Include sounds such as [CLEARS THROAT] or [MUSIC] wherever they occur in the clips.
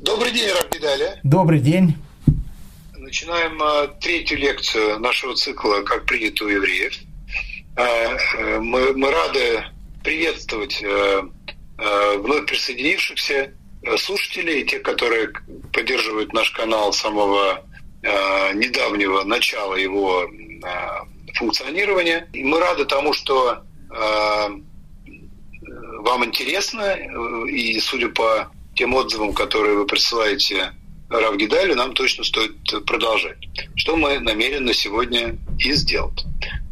Добрый день, Рабгидаля. Добрый день. Начинаем а, третью лекцию нашего цикла «Как принято у евреев». А, э, мы, мы рады приветствовать э, э, вновь присоединившихся слушателей, тех, которые поддерживают наш канал с самого недавнего начала его функционирования. И мы рады тому, что вам интересно, и судя по тем отзывам, которые вы присылаете Равгидалю, нам точно стоит продолжать. Что мы намерены сегодня и сделать.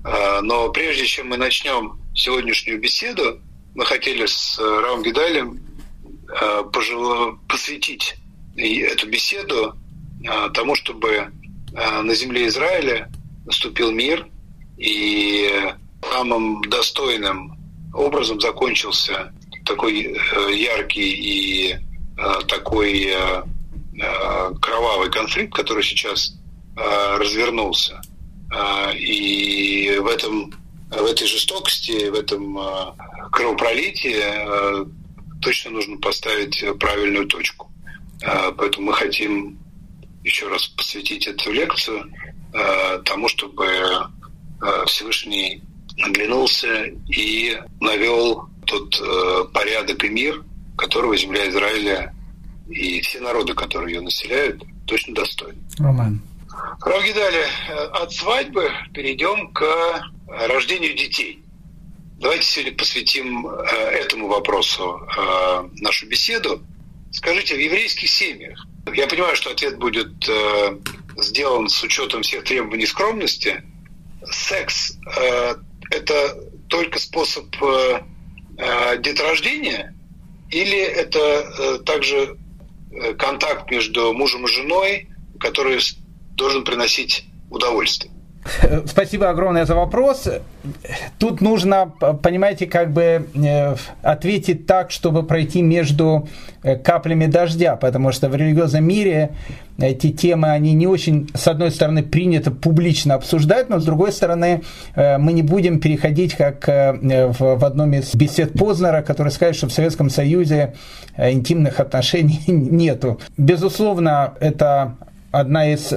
А, но прежде чем мы начнем сегодняшнюю беседу, мы хотели с Равгидалем а, посвятить эту беседу а, тому, чтобы на земле Израиля наступил мир и самым достойным образом закончился такой э, яркий и Э, такой э, э, кровавый конфликт, который сейчас развернулся. И в, этом, в этой жестокости, в этом кровопролитии точно нужно поставить правильную точку. Поэтому мы хотим еще раз посвятить эту лекцию тому, чтобы Всевышний оглянулся и навел тот порядок и мир, которого земля Израиля и все народы, которые ее населяют, точно достойны. Роман. Равгидали, от свадьбы перейдем к рождению детей. Давайте сегодня посвятим э, этому вопросу э, нашу беседу. Скажите, в еврейских семьях, я понимаю, что ответ будет э, сделан с учетом всех требований скромности, секс – это только способ деторождения или это э, также э, контакт между мужем и женой, который должен приносить удовольствие? [LAUGHS] Спасибо огромное за вопрос. Тут нужно, понимаете, как бы э, ответить так, чтобы пройти между э, каплями дождя, потому что в религиозном мире эти темы, они не очень, с одной стороны, принято публично обсуждать, но с другой стороны, э, мы не будем переходить, как в одном из бесед Познера, который скажет, что в Советском Союзе интимных отношений [LAUGHS] нету. Безусловно, это одна из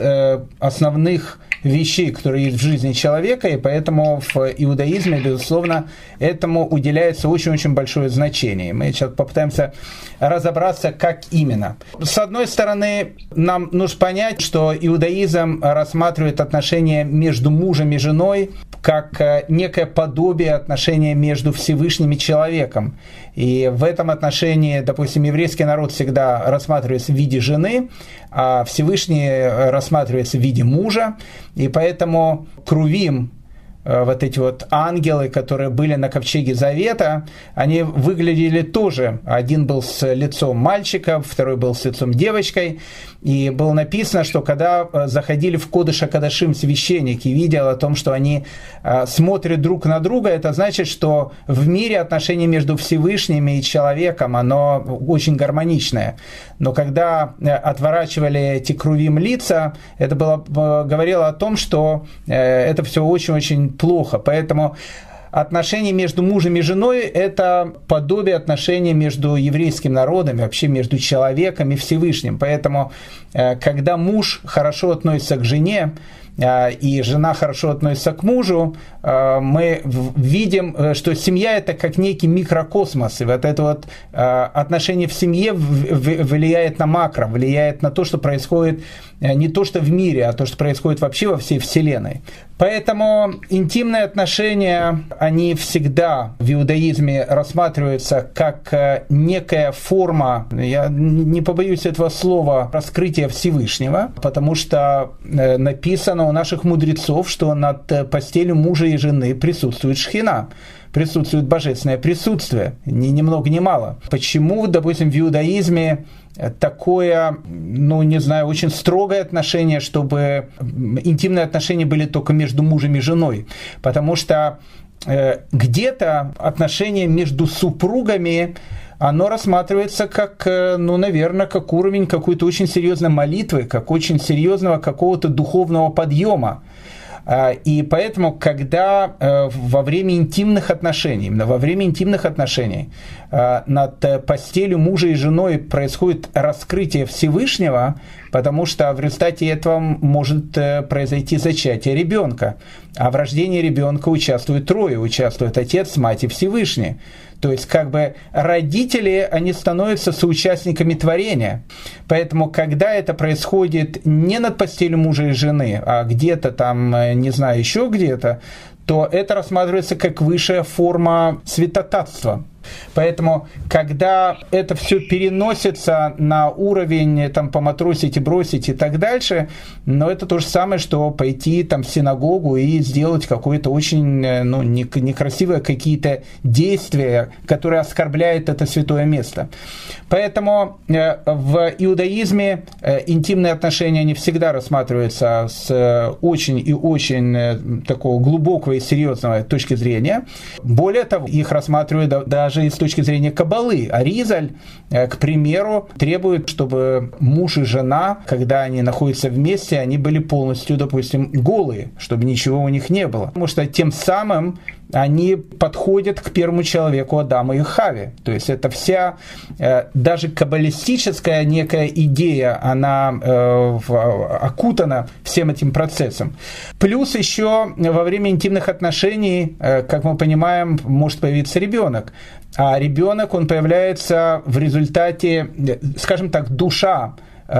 основных вещей, которые есть в жизни человека, и поэтому в иудаизме, безусловно, этому уделяется очень-очень большое значение. Мы сейчас попытаемся разобраться, как именно. С одной стороны, нам нужно понять, что иудаизм рассматривает отношения между мужем и женой как э, некое подобие отношения между Всевышним и человеком. И в этом отношении, допустим, еврейский народ всегда рассматривается в виде жены, а Всевышний рассматривается в виде мужа. И поэтому Крувим, Э, вот эти вот ангелы, которые были на ковчеге Завета, они выглядели тоже. Один был с лицом мальчика, второй был с лицом девочкой. И было написано, что когда э, заходили в Кодыша Кадашим священники, видел о том, что они э, смотрят друг на друга, это значит, что в мире отношение между Всевышним и человеком, оно очень гармоничное. Но когда отворачивали эти крувим лица, это было, говорило о том, что это все очень-очень плохо. Поэтому отношения между мужем и женой – это подобие отношений между еврейским народом, вообще между человеком и Всевышним. Поэтому, э, когда муж хорошо относится к жене, э, и жена хорошо относится к мужу, э, мы видим, что семья это как некий микрокосмос, и вот это вот отношение в семье влияет на макро, влияет на то, что происходит не то, что в мире, а то, что происходит вообще во всей Вселенной. Поэтому интимные отношения, они всегда в иудаизме рассматриваются как э, некая форма, я не побоюсь этого слова, раскрытия Всевышнего, потому что э, написано у наших мудрецов, что над э, постелью мужа и жены присутствует шхина присутствует божественное присутствие, ни, ни много ни мало. Почему, допустим, в иудаизме такое, ну, не знаю, очень строгое отношение, чтобы интимные отношения были только между мужем и женой. Потому что э, где-то отношения между супругами оно рассматривается как, э, ну, наверное, как уровень какой-то очень серьезной молитвы, как очень серьезного какого-то духовного подъема. А, и поэтому, когда э, во время интимных отношений, именно во время интимных отношений э, над постелью мужа и женой происходит раскрытие Всевышнего, потому что в результате этого может э, произойти зачатие ребенка. А в рождении ребенка участвуют трое, участвуют отец, мать и Всевышний. То есть, как бы родители, они становятся соучастниками творения. Поэтому, когда это происходит не над постелью мужа и жены, а где-то там, э, не знаю, еще где-то, то это рассматривается как высшая форма святотатства. Поэтому, когда это все переносится на уровень там, поматросить и бросить и так дальше, но это то же самое, что пойти там, в синагогу и сделать какое-то очень э, ну, некрасивое какие-то действия, которые оскорбляют это святое место. Поэтому э, в иудаизме э, интимные отношения не всегда рассматриваются с очень и очень такого глубокого и серьезного точки зрения. Более того, их рассматривают даже даже с точки зрения кабалы. Аризаль, э, к примеру, требует, чтобы муж и жена, когда они находятся вместе, они были полностью, допустим, голые, чтобы ничего у них не было. Потому что тем самым они подходят к первому человеку Адаму и Хаве. То есть это вся, э, даже каббалистическая некая идея, она э, окутана всем этим процессом. Плюс еще во время интимных отношений, э, как мы понимаем, может появиться ребенок. А ребенок, он появляется в результате, скажем так, душа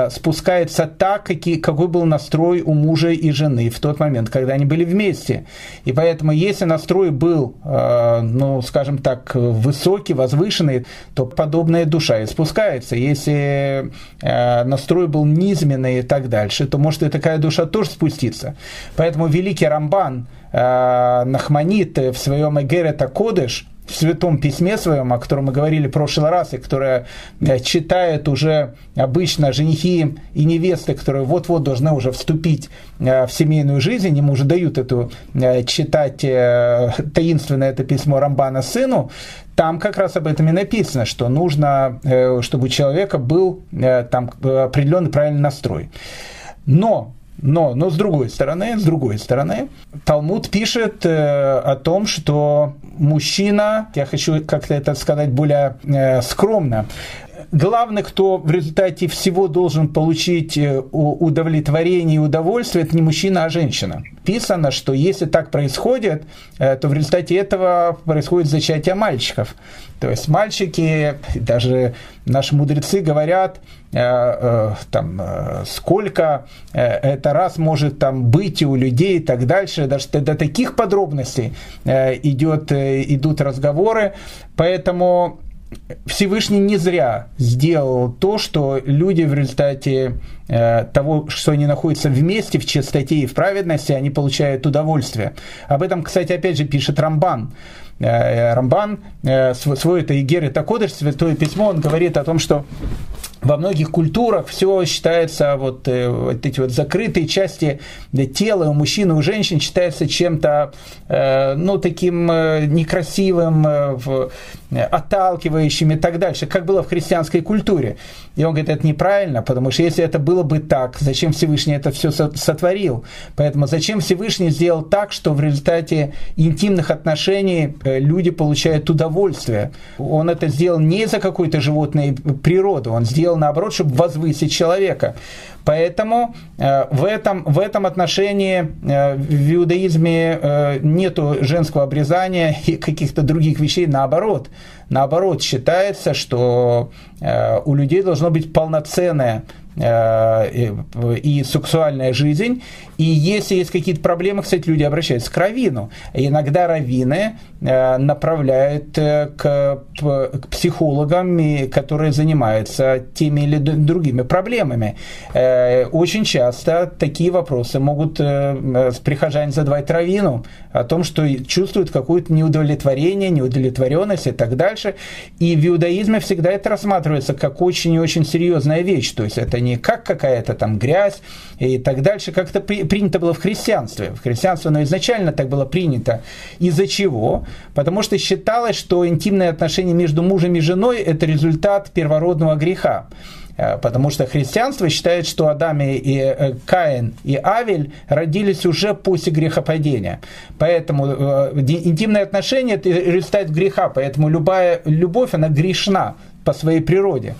спускается так, какие, какой был настрой у мужа и жены в тот момент, когда они были вместе. И поэтому, если настрой был, э, ну, скажем так, высокий, возвышенный, то подобная душа и спускается. Если э, настрой был низменный и так дальше, то может и такая душа тоже спуститься. Поэтому великий Рамбан Нахманит в своем Эгерета Кодыш – в Святом Письме своем, о котором мы говорили в прошлый раз, и которое э, читают уже обычно женихи и невесты, которые вот-вот должны уже вступить э, в семейную жизнь, ему уже дают эту э, читать таинственное это письмо Рамбана сыну, там как раз об этом и написано, что нужно, чтобы у человека был там определенный правильный настрой. Но но, но с другой стороны, с другой стороны, Талмуд пишет э, о том, что мужчина, я хочу как-то это сказать более э, скромно, главный, кто в результате всего должен получить э, удовлетворение и удовольствие, это не мужчина, а женщина. Писано, что если так происходит, э, то в результате этого происходит зачатие мальчиков. То есть мальчики, даже наши мудрецы говорят, э, там, сколько это раз может там быть у людей и так дальше, даже до таких подробностей идет, идут разговоры, поэтому Всевышний не зря сделал то, что люди в результате э, того, что они находятся вместе в чистоте и в праведности, они получают удовольствие. Об этом, кстати, опять же пишет Рамбан. Э, Рамбан, э, свой это Игер это Кодыш, Святое Письмо, он говорит о том, что во многих культурах все считается, вот, вот эти вот закрытые части тела у мужчин и у женщин считается чем-то, ну, таким некрасивым, отталкивающим и так дальше, как было в христианской культуре. И он говорит, это неправильно, потому что если это было бы так, зачем Всевышний это все сотворил? Поэтому зачем Всевышний сделал так, что в результате интимных отношений люди получают удовольствие? Он это сделал не за какую-то животную природу, он сделал наоборот, чтобы возвысить человека. Поэтому э, в, этом, в этом отношении э, в иудаизме э, нет женского обрезания [LAUGHS] и каких-то других вещей, наоборот. Наоборот, считается, что у людей должно быть полноценное и сексуальная жизнь, и если есть какие-то проблемы, кстати, люди обращаются к раввину. иногда раввины э, направляют э, к, психологам, которые занимаются теми или другими проблемами. Э, очень часто такие вопросы могут прихожане задавать раввину о том, что чувствуют какое-то неудовлетворение, неудовлетворенность и так дальше. И в иудаизме всегда это рассматривается как очень и очень серьезная вещь. То есть это не как какая-то там грязь и так дальше, как-то принято было в христианстве. В христианстве оно изначально так было принято. Из-за чего? Потому что считалось, что интимные отношения между мужем и женой – это результат первородного греха. Потому что христианство считает, что Адам и Каин и Авель родились уже после грехопадения. Поэтому интимные отношения – это результат греха, поэтому любая любовь, она грешна по своей природе.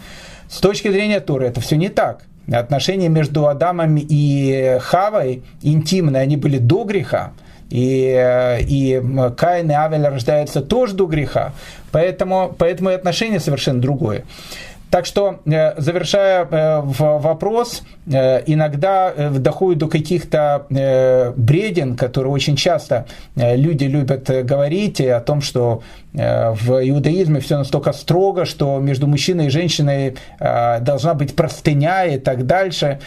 С точки зрения Торы это все не так. Отношения между Адамом и Хавой интимные, они были до греха. И, и Каин и Авель рождаются тоже до греха. Поэтому, поэтому и отношение совершенно другое. Так что, э, завершая э, вопрос, э, иногда доходит до каких-то бреден, которые очень часто люди любят говорить о том, что в иудаизме все настолько строго, что между мужчиной и женщиной должна быть простыня и так дальше.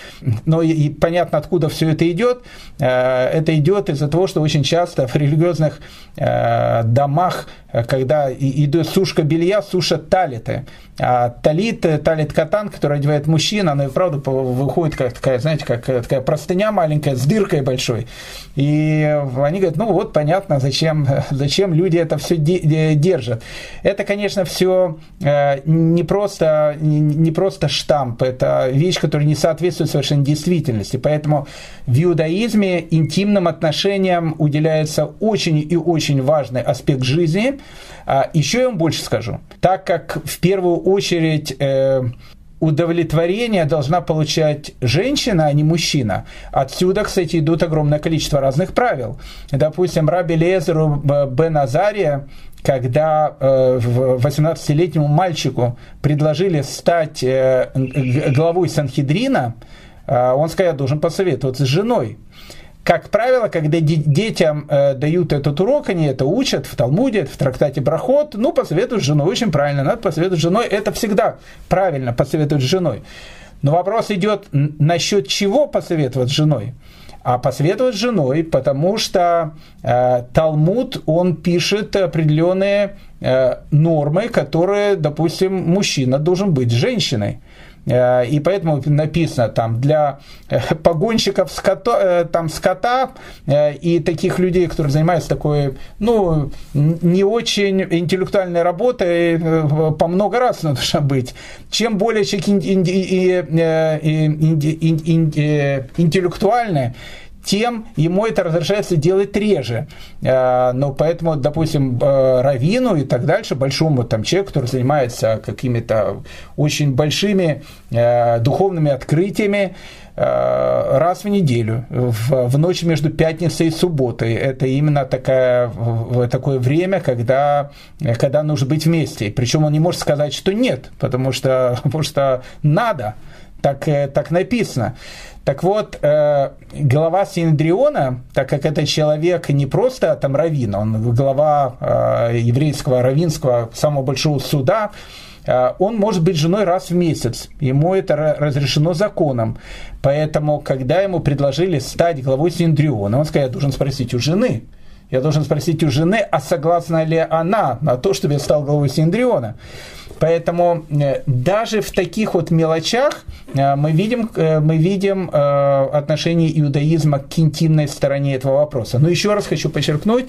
Но и понятно, откуда все это идет. Это идет из-за того, что очень часто в религиозных домах, когда идет сушка белья, сушат талиты. А талит, талит катан, который одевает мужчина, она и правда выходит как такая, знаете, как такая простыня маленькая с дыркой большой. И они говорят, ну вот понятно, зачем, [LAUGHS] зачем люди это все держат. Это, конечно, все э, не просто, не просто штамп, это вещь, которая не соответствует совершенно действительности. Поэтому в иудаизме интимным отношениям уделяется очень и очень важный аспект жизни. А еще я вам больше скажу. Так как в первую очередь э, удовлетворение должна получать женщина, а не мужчина. Отсюда, кстати, идут огромное количество разных правил. Допустим, Раби Лезеру Бен Азария, когда э, 18-летнему мальчику предложили стать э, главой Санхедрина, э, он сказал, я должен посоветоваться с женой как правило, когда детям э, дают этот урок, они это учат в Талмуде, в трактате Брахот, ну, посоветуют с женой, очень правильно, надо посоветовать с женой, это всегда правильно посоветовать с женой. Но вопрос идет насчет чего посоветовать с женой. А посоветовать с женой, потому что э, Талмуд, он пишет определенные э, нормы, которые, допустим, мужчина должен быть женщиной. Э, и поэтому написано там для э, погонщиков скота, э, там, скота и таких людей, которые занимаются такой, ну, не очень интеллектуальной работой, по много раз нужно [LAUGHS] быть. Чем более человек интеллектуальный, тем ему это разрешается делать реже. А, но поэтому, допустим, э, равину и так дальше, большому там человеку, который занимается какими-то очень большими э, духовными открытиями, э, раз в неделю, в, в ночь между пятницей и субботой. Это именно такая, такое время, когда, когда нужно быть вместе. Причем он не может сказать, что нет, потому что, [LAUGHS] потому что надо, так, так написано. Так вот, э, глава Синдриона, так как это человек не просто там раввин, он глава э, еврейского равинского самого большого суда, э, он может быть женой раз в месяц. Ему это разрешено законом. Поэтому, когда ему предложили стать главой Синдриона, он сказал, я должен спросить у жены. Я должен спросить у жены, а согласна ли она на то, чтобы я стал главой Синдриона. Поэтому э, даже в таких вот мелочах э, мы видим, э, мы видим отношение иудаизма к интимной стороне этого вопроса. Но еще раз хочу подчеркнуть,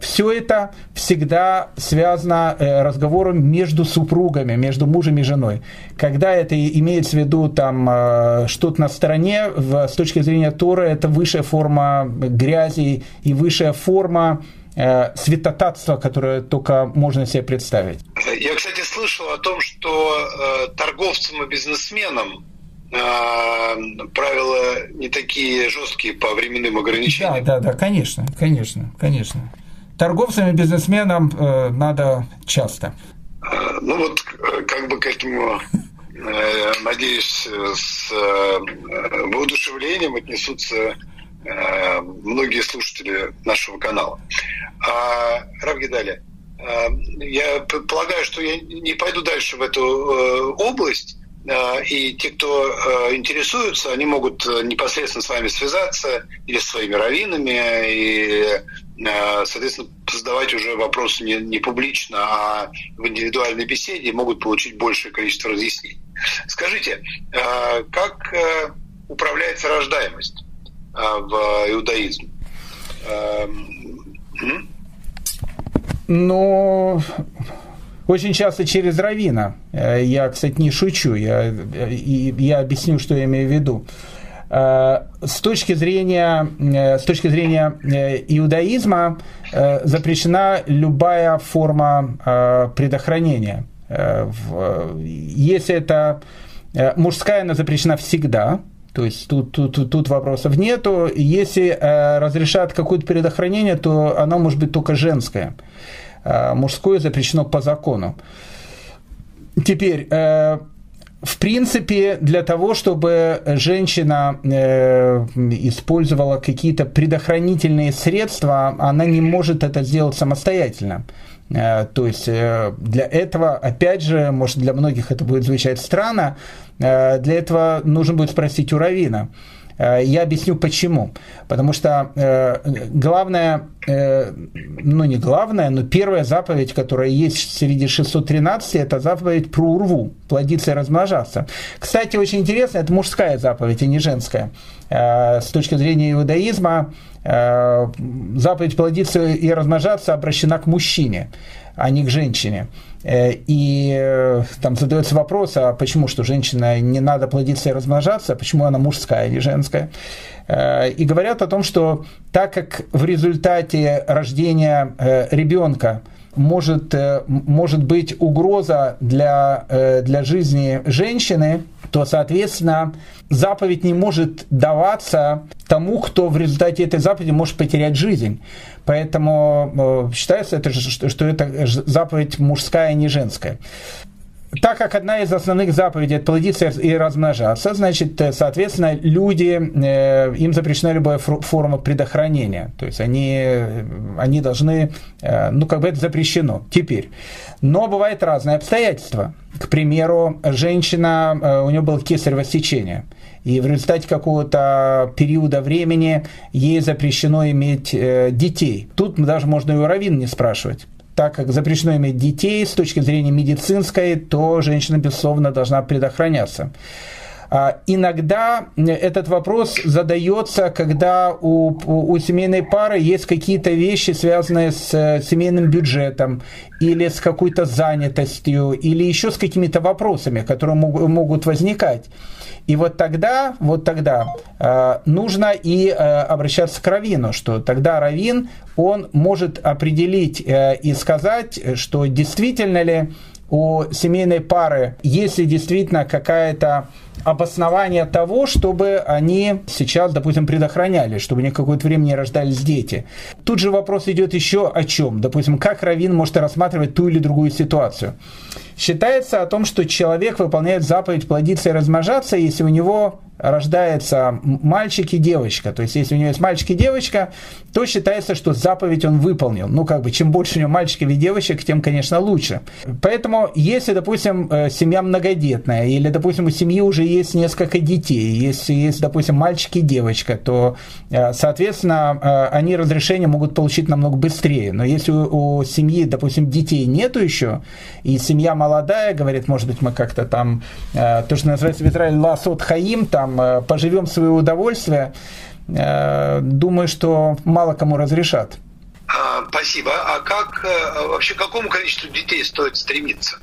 все это всегда связано разговором между супругами, между мужем и женой. Когда это имеется в виду там что-то на стороне, с точки зрения Тора, это высшая форма грязи и высшая форма э, святотатства, которое только можно себе представить. Я, кстати, слышал о том, что э, торговцам и бизнесменам э, правила не такие жесткие по временным ограничениям. Да, да, да, конечно, конечно, конечно. Торговцам и бизнесменам э, надо часто. Э, ну вот, э, как бы к этому э, надеюсь, с воодушевлением отнесутся Э, многие слушатели нашего канала. А, Равгидали, э, я полагаю, что я не пойду дальше в эту э, область, и те, кто интересуются, они могут непосредственно с вами связаться или с своими раввинами, и, соответственно, задавать уже вопросы не, не публично, а в индивидуальной беседе могут получить большее количество разъяснений. Скажите, как управляется рождаемость? А, в иудаизм. Но Очень часто через равина. Я, кстати, не шучу, я, я объясню, что я имею в виду. С точки зрения, с точки зрения иудаизма запрещена любая форма предохранения. Если это мужская, она запрещена всегда, то есть тут, тут, тут вопросов нету. Если э, разрешат какое-то предохранение, то оно может быть только женское. Э, мужское запрещено по закону. Теперь, э, в принципе, для того, чтобы женщина э, использовала какие-то предохранительные средства, она не может это сделать самостоятельно. Э, то есть э, для этого, опять же, может для многих это будет звучать странно, Э, для этого нужно будет спросить у Равина. Я объясню почему. Потому что э, главное, ну не главное, но первая заповедь, которая есть среди 613, это заповедь про урву, плодиться и размножаться. Кстати, очень интересно, это мужская заповедь, а не женская. С точки зрения иудаизма, заповедь плодиться и размножаться обращена к мужчине, а не к женщине. Э, и э, там задается вопрос, а почему, что женщина не надо плодиться и размножаться, почему она мужская, а не женская. Э, и говорят о том, что так как в результате рождения ребенка может, может быть угроза для, для жизни женщины, то, соответственно, заповедь не может даваться тому, кто в результате этой заповеди может потерять жизнь. Поэтому э, считается, это, что это заповедь мужская, а не женская. Так как одна из основных заповедей – это плодиться и размножаться, значит, э, соответственно, люди, э, им запрещена любая форма предохранения. То есть они, они должны, ну, как бы это запрещено. Теперь. Но бывают разные обстоятельства. К примеру, женщина, у нее было кесарево сечение – и в результате какого-то периода времени ей запрещено иметь э, детей. Тут даже можно и у не спрашивать так как запрещено иметь детей с точки зрения медицинской, то женщина, безусловно, должна предохраняться. А, иногда этот вопрос задается, когда у, у, семейной пары есть какие-то вещи, связанные с э, семейным бюджетом или с какой-то занятостью, или еще с какими-то вопросами, которые могут возникать. И вот тогда, вот тогда э, нужно и э, обращаться к раввину, что тогда раввин, он может определить и сказать, что действительно ли у семейной пары, если действительно какая-то обоснование того, чтобы они сейчас, допустим, предохраняли, чтобы они какое-то время не рождались дети. Тут же вопрос идет еще о чем. Допустим, как Равин может рассматривать ту или другую ситуацию. Считается о том, что человек выполняет заповедь плодиться и размножаться, если у него рождается мальчик и девочка. То есть, если у него есть мальчик и девочка, то считается, что заповедь он выполнил. Ну, как бы, чем больше у него мальчиков и девочек, тем, конечно, лучше. Поэтому, если, допустим, э, семья многодетная, или, допустим, у семьи уже есть несколько детей, если есть, допустим, мальчик и девочка, то, э, соответственно, э, они разрешение могут получить намного быстрее. Но если у, семьи, допустим, детей нету еще, и семья молодая, говорит, может быть, мы как-то там, то, что называется в Израиле ласот хаим, там, там э, поживем в свое удовольствие, э, думаю, что мало кому разрешат. А, спасибо. А как э, вообще к какому количеству детей стоит стремиться?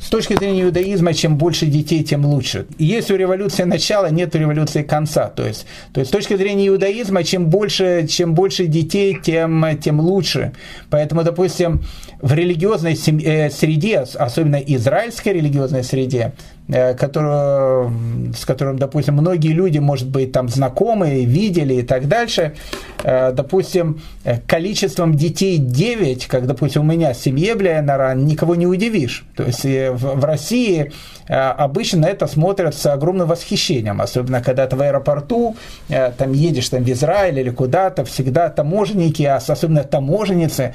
С точки зрения иудаизма, чем больше детей, тем лучше. Есть у революции начала, нет у революции конца. То есть, то есть с точки зрения иудаизма, чем больше, чем больше детей, тем, тем лучше. Поэтому, допустим, в религиозной среде, особенно израильской религиозной среде, которую, с которым, допустим, многие люди, может быть, там знакомые, видели и так дальше. Э, допустим, э, количеством детей 9, как, допустим, у меня в семье, бля, наран, никого не удивишь. То есть в, в России обычно это смотрят с огромным восхищением, особенно когда ты в аэропорту, там едешь там в Израиль или куда-то, всегда таможенники, а особенно таможенницы,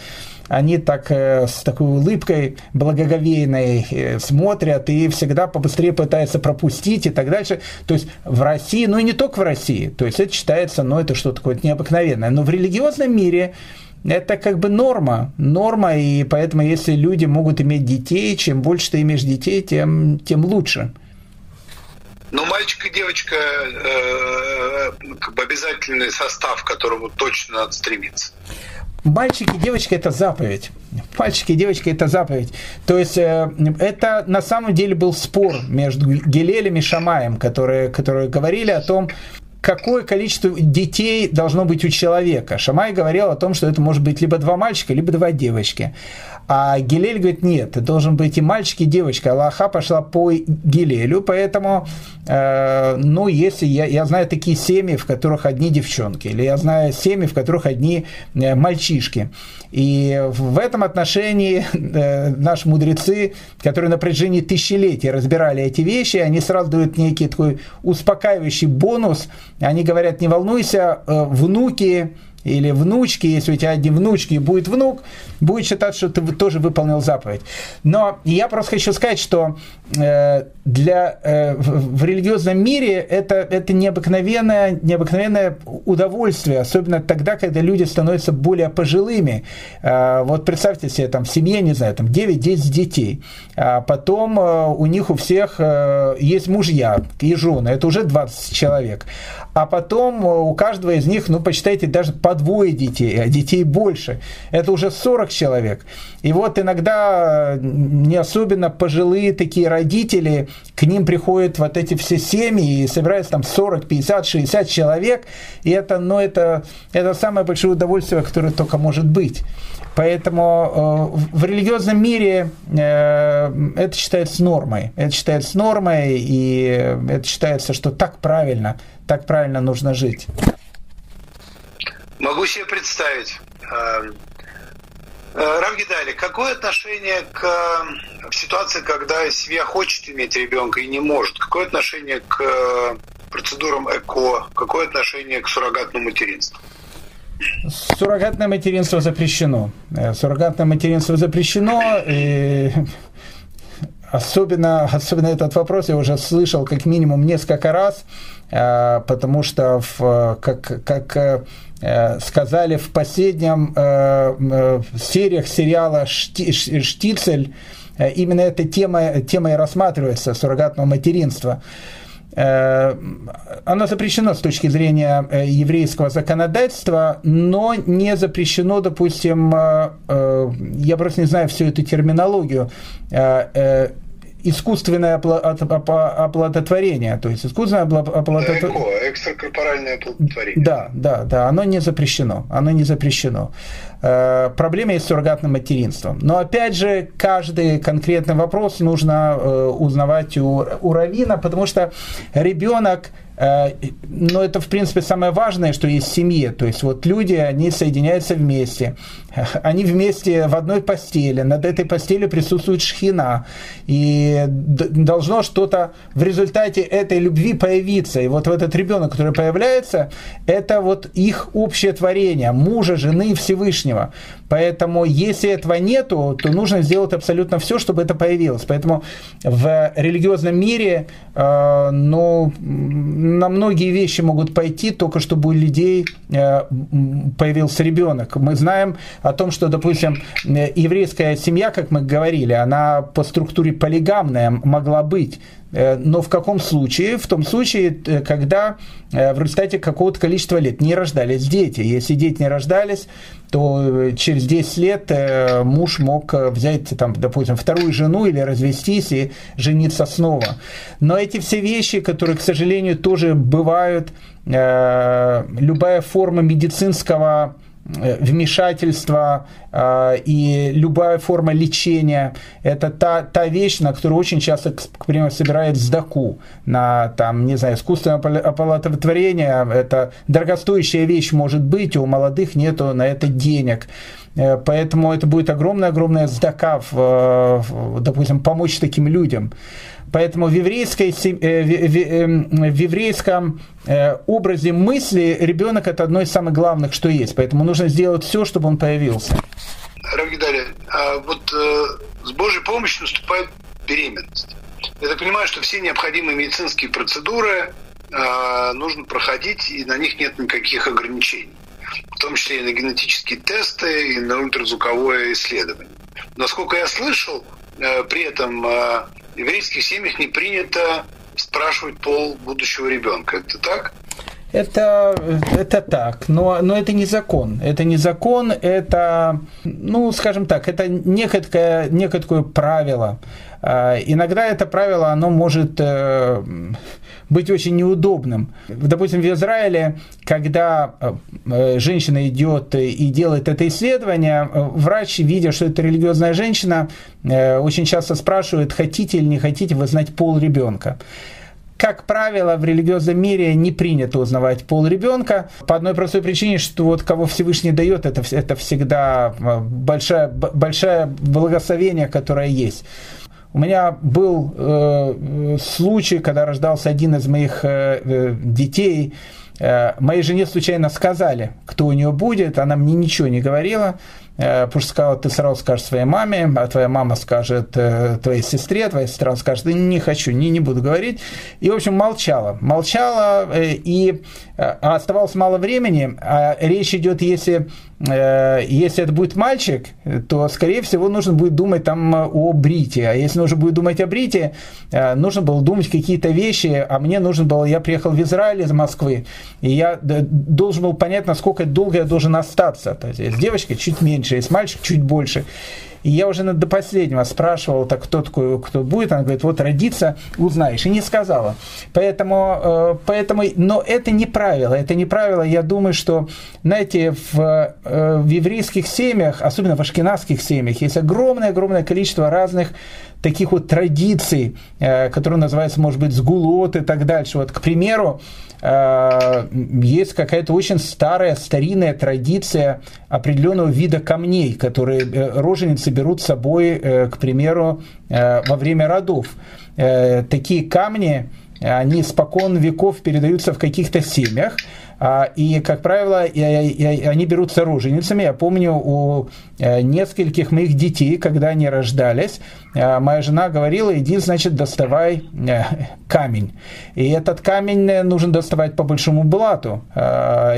они так э, с такой улыбкой благоговейной э, смотрят и всегда побыстрее пытаются пропустить и так дальше. То есть в России, ну и не только в России, то есть это считается, ну это что-то такое необыкновенное, но в религиозном мире это как бы норма, норма, и поэтому если люди могут иметь детей, чем больше ты имеешь детей, тем, тем лучше. Но мальчик и девочка э, как бы обязательный состав, к которому точно надо стремиться. Мальчики девочки это заповедь. Мальчики девочки это заповедь. То есть э, это на самом деле был спор между Гелелем и Шамаем, которые, которые говорили о том, какое количество детей должно быть у человека. Шамай говорил о том, что это может быть либо два мальчика, либо два девочки. А Гилель говорит, нет, должен быть и мальчик, и девочка. Аллаха пошла по Гилелю, поэтому, э, ну, если я, я знаю такие семьи, в которых одни девчонки, или я знаю семьи, в которых одни э, мальчишки. И в этом отношении э, наши мудрецы, которые на протяжении тысячелетий разбирали эти вещи, они сразу дают некий такой успокаивающий бонус. Они говорят, не волнуйся, э, внуки или внучки, если у тебя одни внучки и будет внук, будет считать, что ты тоже выполнил заповедь. Но я просто хочу сказать, что э, для, э, в религиозном мире это, это необыкновенное, необыкновенное удовольствие, особенно тогда, когда люди становятся более пожилыми. Э, вот представьте себе, там в семье, не знаю, там 9-10 детей, а потом э, у них у всех э, есть мужья и жены, это уже 20 человек а потом э, у каждого из них, ну, почитайте, даже по двое детей, а детей больше. Это уже 40 человек. И вот иногда не особенно пожилые такие родители, к ним приходят вот эти все семьи и собираются там 40, 50, 60 человек. И это, ну, это, это самое большое удовольствие, которое только может быть. Поэтому э, в религиозном мире э, это считается нормой. Это считается нормой, и это считается, что так правильно, так правильно нужно жить. Могу себе представить. Э, э Равгидали, какое отношение к в ситуации, когда семья хочет иметь ребенка и не может? Какое отношение к процедурам ЭКО? Какое отношение к суррогатному материнству? Суррогатное материнство запрещено. Э, суррогатное материнство запрещено. И особенно, особенно этот вопрос я уже слышал как минимум несколько раз, э, потому что, в, как, как э, сказали в последнем сериях сериала «Штицель», именно эта тема, тема и рассматривается, суррогатного материнства. Э, оно запрещено с точки зрения э, еврейского законодательства, но не запрещено, допустим, э, я просто не знаю всю эту терминологию, искусственное оплодотворение, то есть искусственное оплодотворение. экстракорпоральное оплодотворение. Да, да, да, оно не запрещено, оно не запрещено. Э, проблема есть с суррогатным материнством. Но опять же, каждый конкретный вопрос нужно э, узнавать у, у равина, потому что ребенок но это, в принципе, самое важное, что есть в семье. То есть вот люди, они соединяются вместе, [LAUGHS] они вместе в одной постели, над этой постелью присутствует шхина, и должно что-то в результате этой любви появиться. И вот этот ребенок, который появляется, это вот их общее творение, мужа, жены Всевышнего. Поэтому, если этого нету, то нужно сделать абсолютно все, чтобы это появилось. Поэтому в религиозном мире, э, ну, на многие вещи могут пойти, только чтобы у людей э, появился ребенок. Мы знаем о том, что, допустим, еврейская семья, как мы говорили, она по структуре полигамная могла быть. Э, но в каком случае? В том случае, э, когда в результате какого-то количества лет не рождались дети. Если дети не рождались, то через 10 лет э, муж мог э, взять, там, допустим, вторую жену или развестись и жениться снова. Но эти все вещи, которые, к сожалению, тоже бывают, э, любая форма медицинского Э, вмешательство э, и любая форма лечения – это та, та вещь, на которую очень часто, к примеру, собирают сдаку на, там, не знаю, искусственное оплодотворение. Это дорогостоящая вещь может быть, у молодых нету на это денег. Э, поэтому это будет огромная-огромная сдака, в, допустим, помочь таким людям. Поэтому в, еврейской, э, эм, в еврейском э, образе мысли ребенок это одно из самых главных, что есть. Поэтому нужно сделать все, чтобы он появился. Равгидария, а вот э, с Божьей помощью наступает беременность. Я так понимаю, что все необходимые медицинские процедуры э, нужно проходить, и на них нет никаких ограничений. В том числе и на генетические тесты, и на ультразвуковое исследование. Насколько я слышал, э, при этом э, еврейских семьях не принято спрашивать пол будущего ребенка. Это так? Это, это так, но, но это не закон. Это не закон, это, ну, скажем так, это некоторое, некоторое правило. А, иногда это правило, оно может э, быть очень неудобным. Допустим, в Израиле, когда э, женщина идет и делает это исследование, врач, видя, что это религиозная женщина, э, очень часто спрашивает, хотите или не хотите вы знать пол ребенка как правило, в религиозном мире не принято узнавать пол ребенка по одной простой причине, что вот кого Всевышний дает, это, это всегда большое, большое благословение, которое есть. У меня был э, случай, когда рождался один из моих э, э детей. Э, моей жене случайно сказали, кто у нее будет, она мне ничего не говорила. Э, потому сказала, ты сразу скажешь своей маме, а твоя мама скажет э, твоей сестре, твоя сестра скажет, да не хочу, не, не буду говорить. И, в общем, молчала. Молчала, э, и оставалось мало времени, а речь идет, если если это будет мальчик, то, скорее всего, нужно будет думать там о брите. А если нужно будет думать о брите, нужно было думать какие-то вещи, а мне нужно было, я приехал в Израиль из Москвы, и я должен был понять, насколько долго я должен остаться. То есть с девочкой чуть меньше меньше, есть мальчик чуть больше. И я уже до последнего спрашивал, так кто такой, кто будет, она говорит, вот родиться, узнаешь. И не сказала. Поэтому, э, поэтому, но это не правило, это не правило. Я думаю, что, знаете, в, э, в еврейских семьях, особенно в ашкенадских семьях, есть огромное-огромное количество разных таких вот традиций, э, которые называются, может быть, сгулот и так дальше. Вот, к примеру, э, есть какая-то очень старая, старинная традиция определенного вида камней, которые э, роженицы берут с собой, к примеру, во время родов. Такие камни, они спокон веков передаются в каких-то семьях, и, как правило, они берутся роженицами. Я помню у э, нескольких моих детей, когда они рождались, э, моя жена говорила, иди, значит, доставай э, камень. И этот камень нужно доставать по большому блату.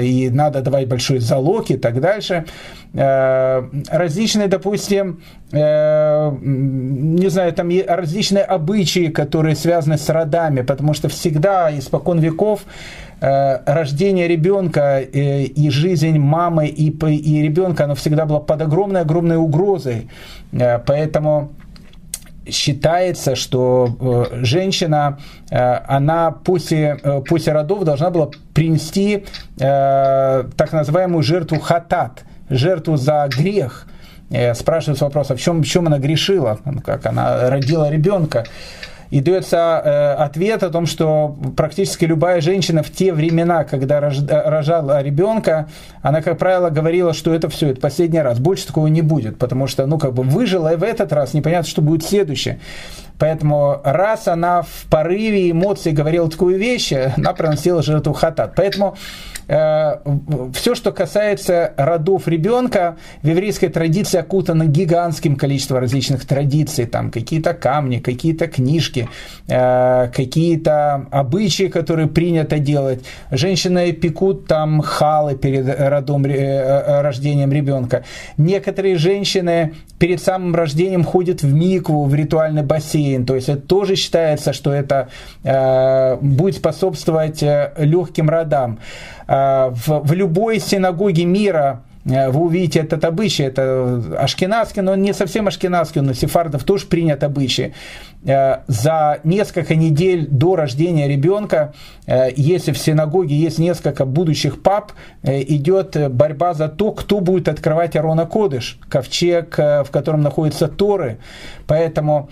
И надо давать большой залог и так дальше. Различные, допустим, не знаю, там различные обычаи, которые связаны с родами, потому что всегда, испокон веков, рождение ребенка э, и жизнь мамы и, и ребенка, оно всегда было под огромной-огромной угрозой. Э, поэтому считается, что женщина, она после, после родов должна была принести так называемую жертву хатат, жертву за грех. Спрашивается вопрос, а в чем, в чем она грешила, как она родила ребенка и дается э, ответ о том, что практически любая женщина в те времена, когда рожала ребенка, она, как правило, говорила, что это все, это последний раз, больше такого не будет, потому что, ну, как бы выжила и в этот раз, непонятно, что будет следующее. Поэтому раз она в порыве эмоций говорила такую вещь, она проносила жертву хатат. Поэтому Э, все, что касается родов ребенка, в еврейской традиции окутано гигантским количеством различных традиций, там какие-то камни, какие-то книжки, э, какие-то обычаи, которые принято делать. Женщины пекут там халы перед родом, э, рождением ребенка. Некоторые женщины перед самым рождением ходят в микву, в ритуальный бассейн. То есть это тоже считается, что это будет способствовать легким родам. А, в, в любой синагоге мира Э, вы увидите этот обычай, это ашкенадский, но не совсем ашкенадский, но сефардов тоже принят обычай. Э, за несколько недель до рождения ребенка, э, если в синагоге есть несколько будущих пап, идет борьба за то, кто будет открывать Арона Кодыш, ковчег, в котором находятся Торы. Поэтому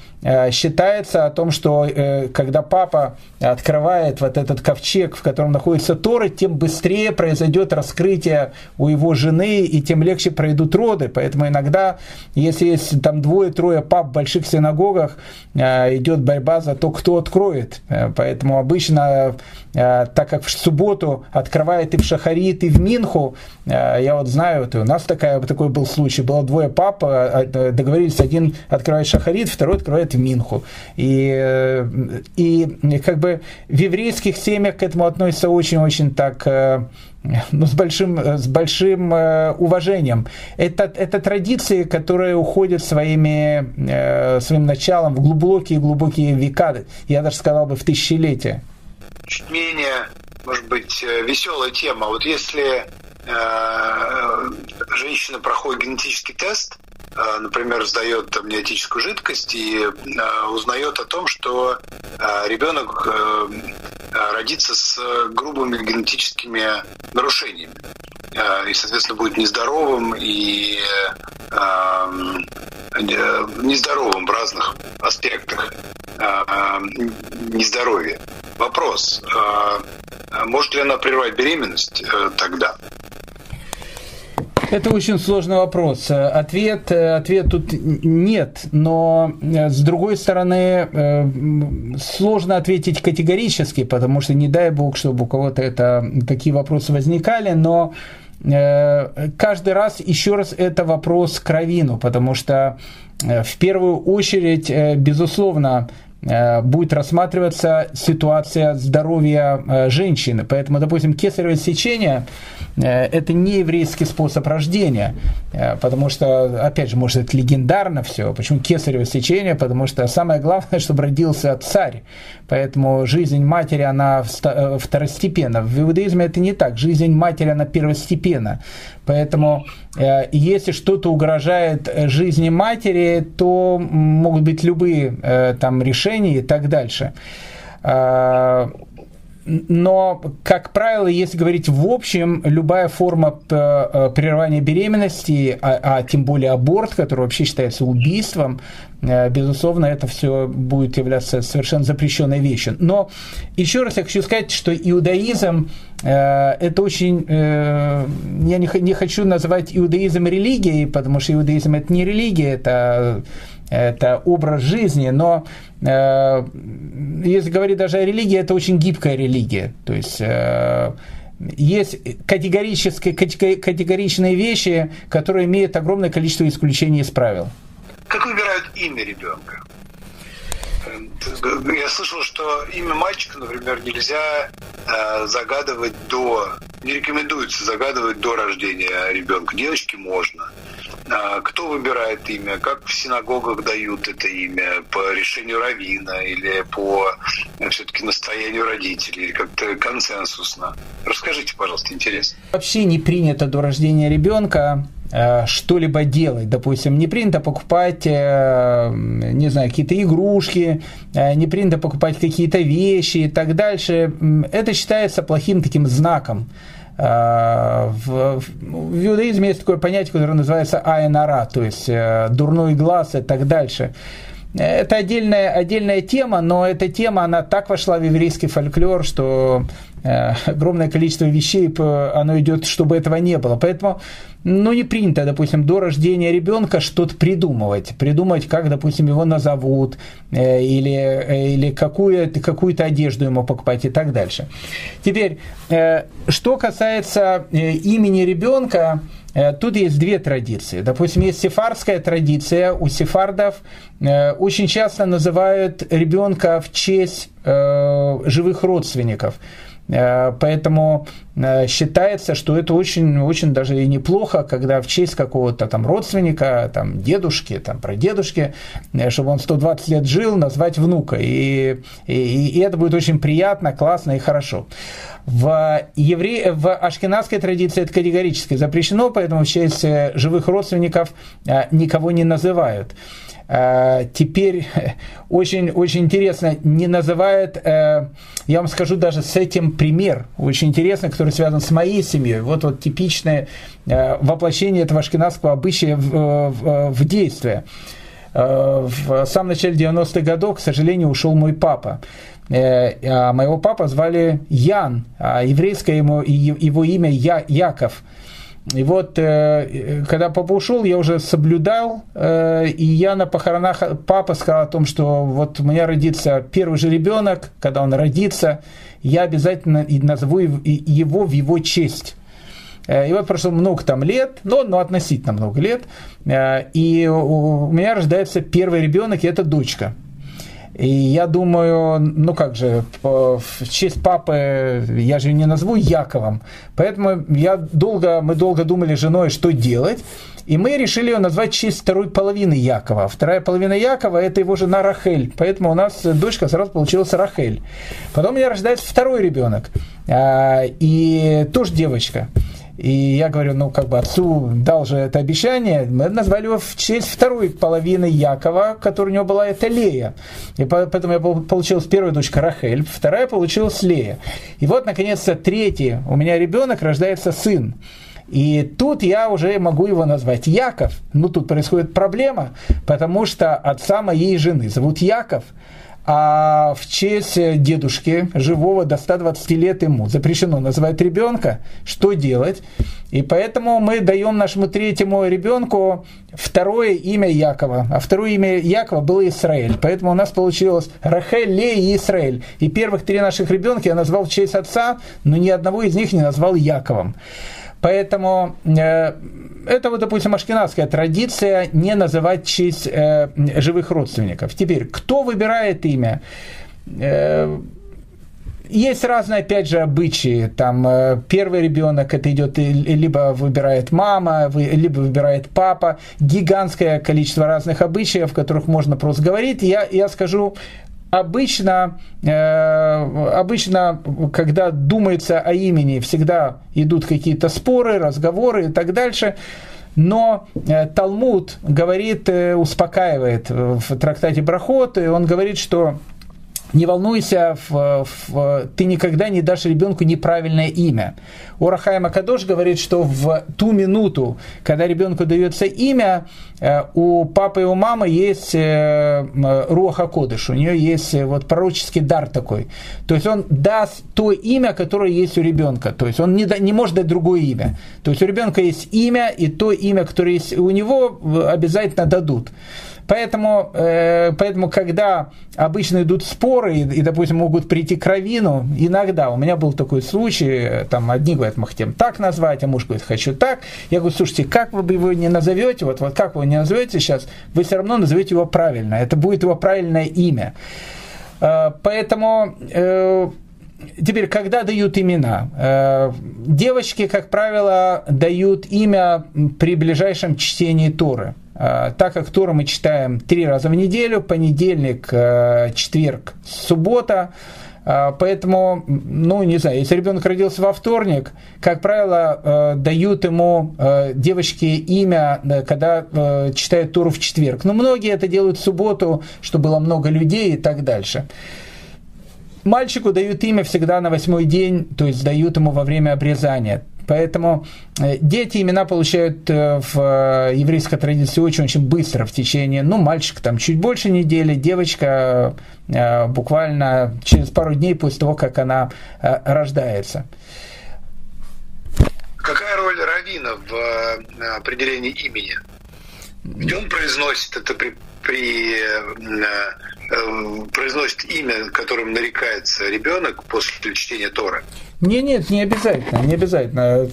считается о том, что когда папа открывает вот этот ковчег, в котором находятся Торы, тем быстрее произойдет раскрытие у его жены и тем легче пройдут роды. Поэтому иногда, если есть там двое-трое пап в больших синагогах, э, идет борьба за то, кто откроет. Э, поэтому обычно, э, так как в субботу открывает и в Шахарит, и в Минху, я вот знаю, вот у нас такая, такой был случай, было двое пап, договорились, один открывает Шахарит, второй открывает в Минху. И, и как бы в еврейских семьях к этому относятся очень-очень так [LAUGHS] ну, с большим, с большим э, уважением. Это, это традиции, которые уходят своими, э, своим началом в глубокие-глубокие века, я даже сказал бы в тысячелетия. Чуть менее может быть, веселая тема. Вот если э, женщина проходит генетический тест, э, например, сдает амниотическую жидкость и э, узнает о том, что э, ребенок э, родится с грубыми генетическими нарушениями э, и, соответственно, будет нездоровым и э, нездоровым в разных аспектах нездоровья. Вопрос, может ли она прервать беременность тогда? Это очень сложный вопрос. Ответ, ответ тут нет, но э, с другой стороны э, сложно ответить категорически, потому что не дай бог, чтобы у кого-то это, такие вопросы возникали, но э, каждый раз еще раз это вопрос к Равину, потому что в первую очередь, безусловно, Э, будет рассматриваться ситуация здоровья э, женщины. Поэтому, допустим, кесарево сечение э, – это не еврейский способ рождения, потому что, опять же, может, это легендарно все. Почему кесарево сечение? Потому что самое главное, [LAUGHS] чтобы родился царь. Поэтому жизнь матери, она второстепенна. В иудаизме это не так. Жизнь матери, она первостепенна. Поэтому э, если что-то угрожает жизни матери, то могут быть любые э, там решения и так дальше. Э, но, как правило, если говорить в общем, любая форма э, прерывания беременности, а, а тем более аборт, который вообще считается убийством, э, безусловно, это все будет являться совершенно запрещенной вещью. Но еще раз я хочу сказать, что иудаизм э, это очень... Я не, не хочу называть иудаизм религией, потому что иудаизм это не религия, это это образ жизни, но э, если говорить даже о религии, это очень гибкая религия. То есть э, есть категорические, категоричные вещи, которые имеют огромное количество исключений из правил. Как выбирают имя ребенка? Я слышал, что имя мальчика, например, нельзя э, загадывать до, не рекомендуется загадывать до рождения ребенка. Девочке можно. А, кто выбирает имя, как в синагогах дают это имя, по решению равина или по э, все-таки настоянию родителей, или как-то консенсусно. Расскажите, пожалуйста, интересно. Вообще не принято до рождения ребенка э, что-либо делать. Допустим, не принято покупать, э, не знаю, какие-то игрушки, не принято покупать какие-то вещи и так дальше. Это считается плохим таким знаком. Э, в, в иудаизме есть такое понятие, которое называется айнара, то есть э, дурной глаз и так дальше. Это отдельная, отдельная тема, но эта тема, она так вошла в еврейский фольклор, что э, огромное количество вещей, оно идет, чтобы этого не было. Поэтому, ну, не принято, допустим, до рождения ребенка что-то придумывать. Придумать, как, допустим, его назовут, э, или, э, или какую, какую-то одежду ему покупать и так дальше. Теперь, что касается имени ребенка, тут есть две традиции. Допустим, есть сефардская традиция. У сефардов э, очень часто называют ребенка в честь э, живых родственников. Поэтому считается, что это очень, очень даже и неплохо, когда в честь какого-то там родственника, там дедушки, там прадедушки, чтобы он 120 лет жил, назвать внука. И, и, и это будет очень приятно, классно и хорошо. В, евре... в ашкенадской традиции это категорически запрещено, поэтому в честь э, живых родственников э, никого не называют. Э, теперь [LAUGHS] очень, очень интересно, не называют, я вам скажу даже с этим пример, очень интересный, который связан с моей семьей. Вот, вот типичное воплощение этого ашкенадского обычая в, в, в действие. В самом начале 90-х годов, к сожалению, ушел мой папа. Э, а моего папа звали Ян, а еврейское ему, его имя Я, Яков. И вот, э, когда папа ушел, я уже соблюдал, э, и я на похоронах папа сказал о том, что вот у меня родится первый же ребенок, когда он родится, я обязательно назову его в его честь. И вот прошло много там лет, но, но относительно много лет, и у меня рождается первый ребенок, и это дочка. И я думаю, ну как же, в честь папы я же не назову Яковом. Поэтому я долго, мы долго думали с женой, что делать. И мы решили ее назвать в честь второй половины Якова. Вторая половина Якова – это его жена Рахель. Поэтому у нас дочка сразу получилась Рахель. Потом у меня рождается второй ребенок. и тоже девочка. И я говорю, ну, как бы отцу дал же это обещание. Мы назвали его в честь второй половины Якова, которая у него была, это Лея. И поэтому я получилась первая дочка Рахель, вторая получилась Лея. И вот, наконец-то, третий у меня ребенок, рождается сын. И тут я уже могу его назвать Яков. Ну, тут происходит проблема, потому что отца моей жены зовут Яков – а в честь дедушки, живого до 120 лет ему, запрещено называть ребенка, что делать? И поэтому мы даем нашему третьему ребенку второе имя Якова. А второе имя Якова было Израиль. Поэтому у нас получилось Рахель, Лея и Израиль. И первых три наших ребенка я назвал в честь отца, но ни одного из них не назвал Яковом. Поэтому э, это вот, допустим, ашкенадская традиция не называть честь э, живых родственников. Теперь, кто выбирает имя? Э, есть разные, опять же, обычаи. Там э, первый ребенок это идет либо выбирает мама, либо выбирает папа. Гигантское количество разных обычаев, о которых можно просто говорить. Я, я скажу обычно, э, обычно, когда думается о имени, всегда идут какие-то споры, разговоры и так дальше. Но э, Талмуд говорит, э, успокаивает в трактате Брахот, и он говорит, что не волнуйся, в, в, ты никогда не дашь ребенку неправильное имя. Урахай Макадош говорит, что в ту минуту, когда ребенку дается имя, э, у папы и у мамы есть э, Руаха Кодыш, у нее есть э, вот пророческий дар такой. То есть он даст то имя, которое есть у ребенка. То есть он не, не может дать другое имя. То есть у ребенка есть имя, и то имя, которое есть у него, обязательно дадут. Поэтому, э, поэтому когда обычно идут споры и, и, допустим, могут прийти к равину, иногда, у меня был такой случай, там одни говорят, мы хотим так назвать, а муж говорит, хочу так. Я говорю, слушайте, как вы его не назовете, вот, вот как вы не назовете сейчас, вы все равно назовете его правильно, это будет его правильное имя. Э, поэтому э, Теперь, когда дают имена? Э, девочки, как правило, дают имя при ближайшем чтении Торы. Э, так как Тору мы читаем три раза в неделю, понедельник, э, четверг, суббота, Поэтому, ну, не знаю, если ребенок родился во вторник, как правило, дают ему девочке имя, когда читают Туру в четверг. Но многие это делают в субботу, чтобы было много людей и так дальше. Мальчику дают имя всегда на восьмой день, то есть дают ему во время обрезания. Поэтому э, дети имена получают э, в э, еврейской традиции очень-очень быстро, в течение, ну, мальчик там чуть больше недели, девочка буквально через пару дней после того, как она рождается. Какая роль равина в определении имени? Где он произносит это при, при Э, произносит имя, которым нарекается ребенок после чтения Торы? Не, нет, не обязательно, не обязательно.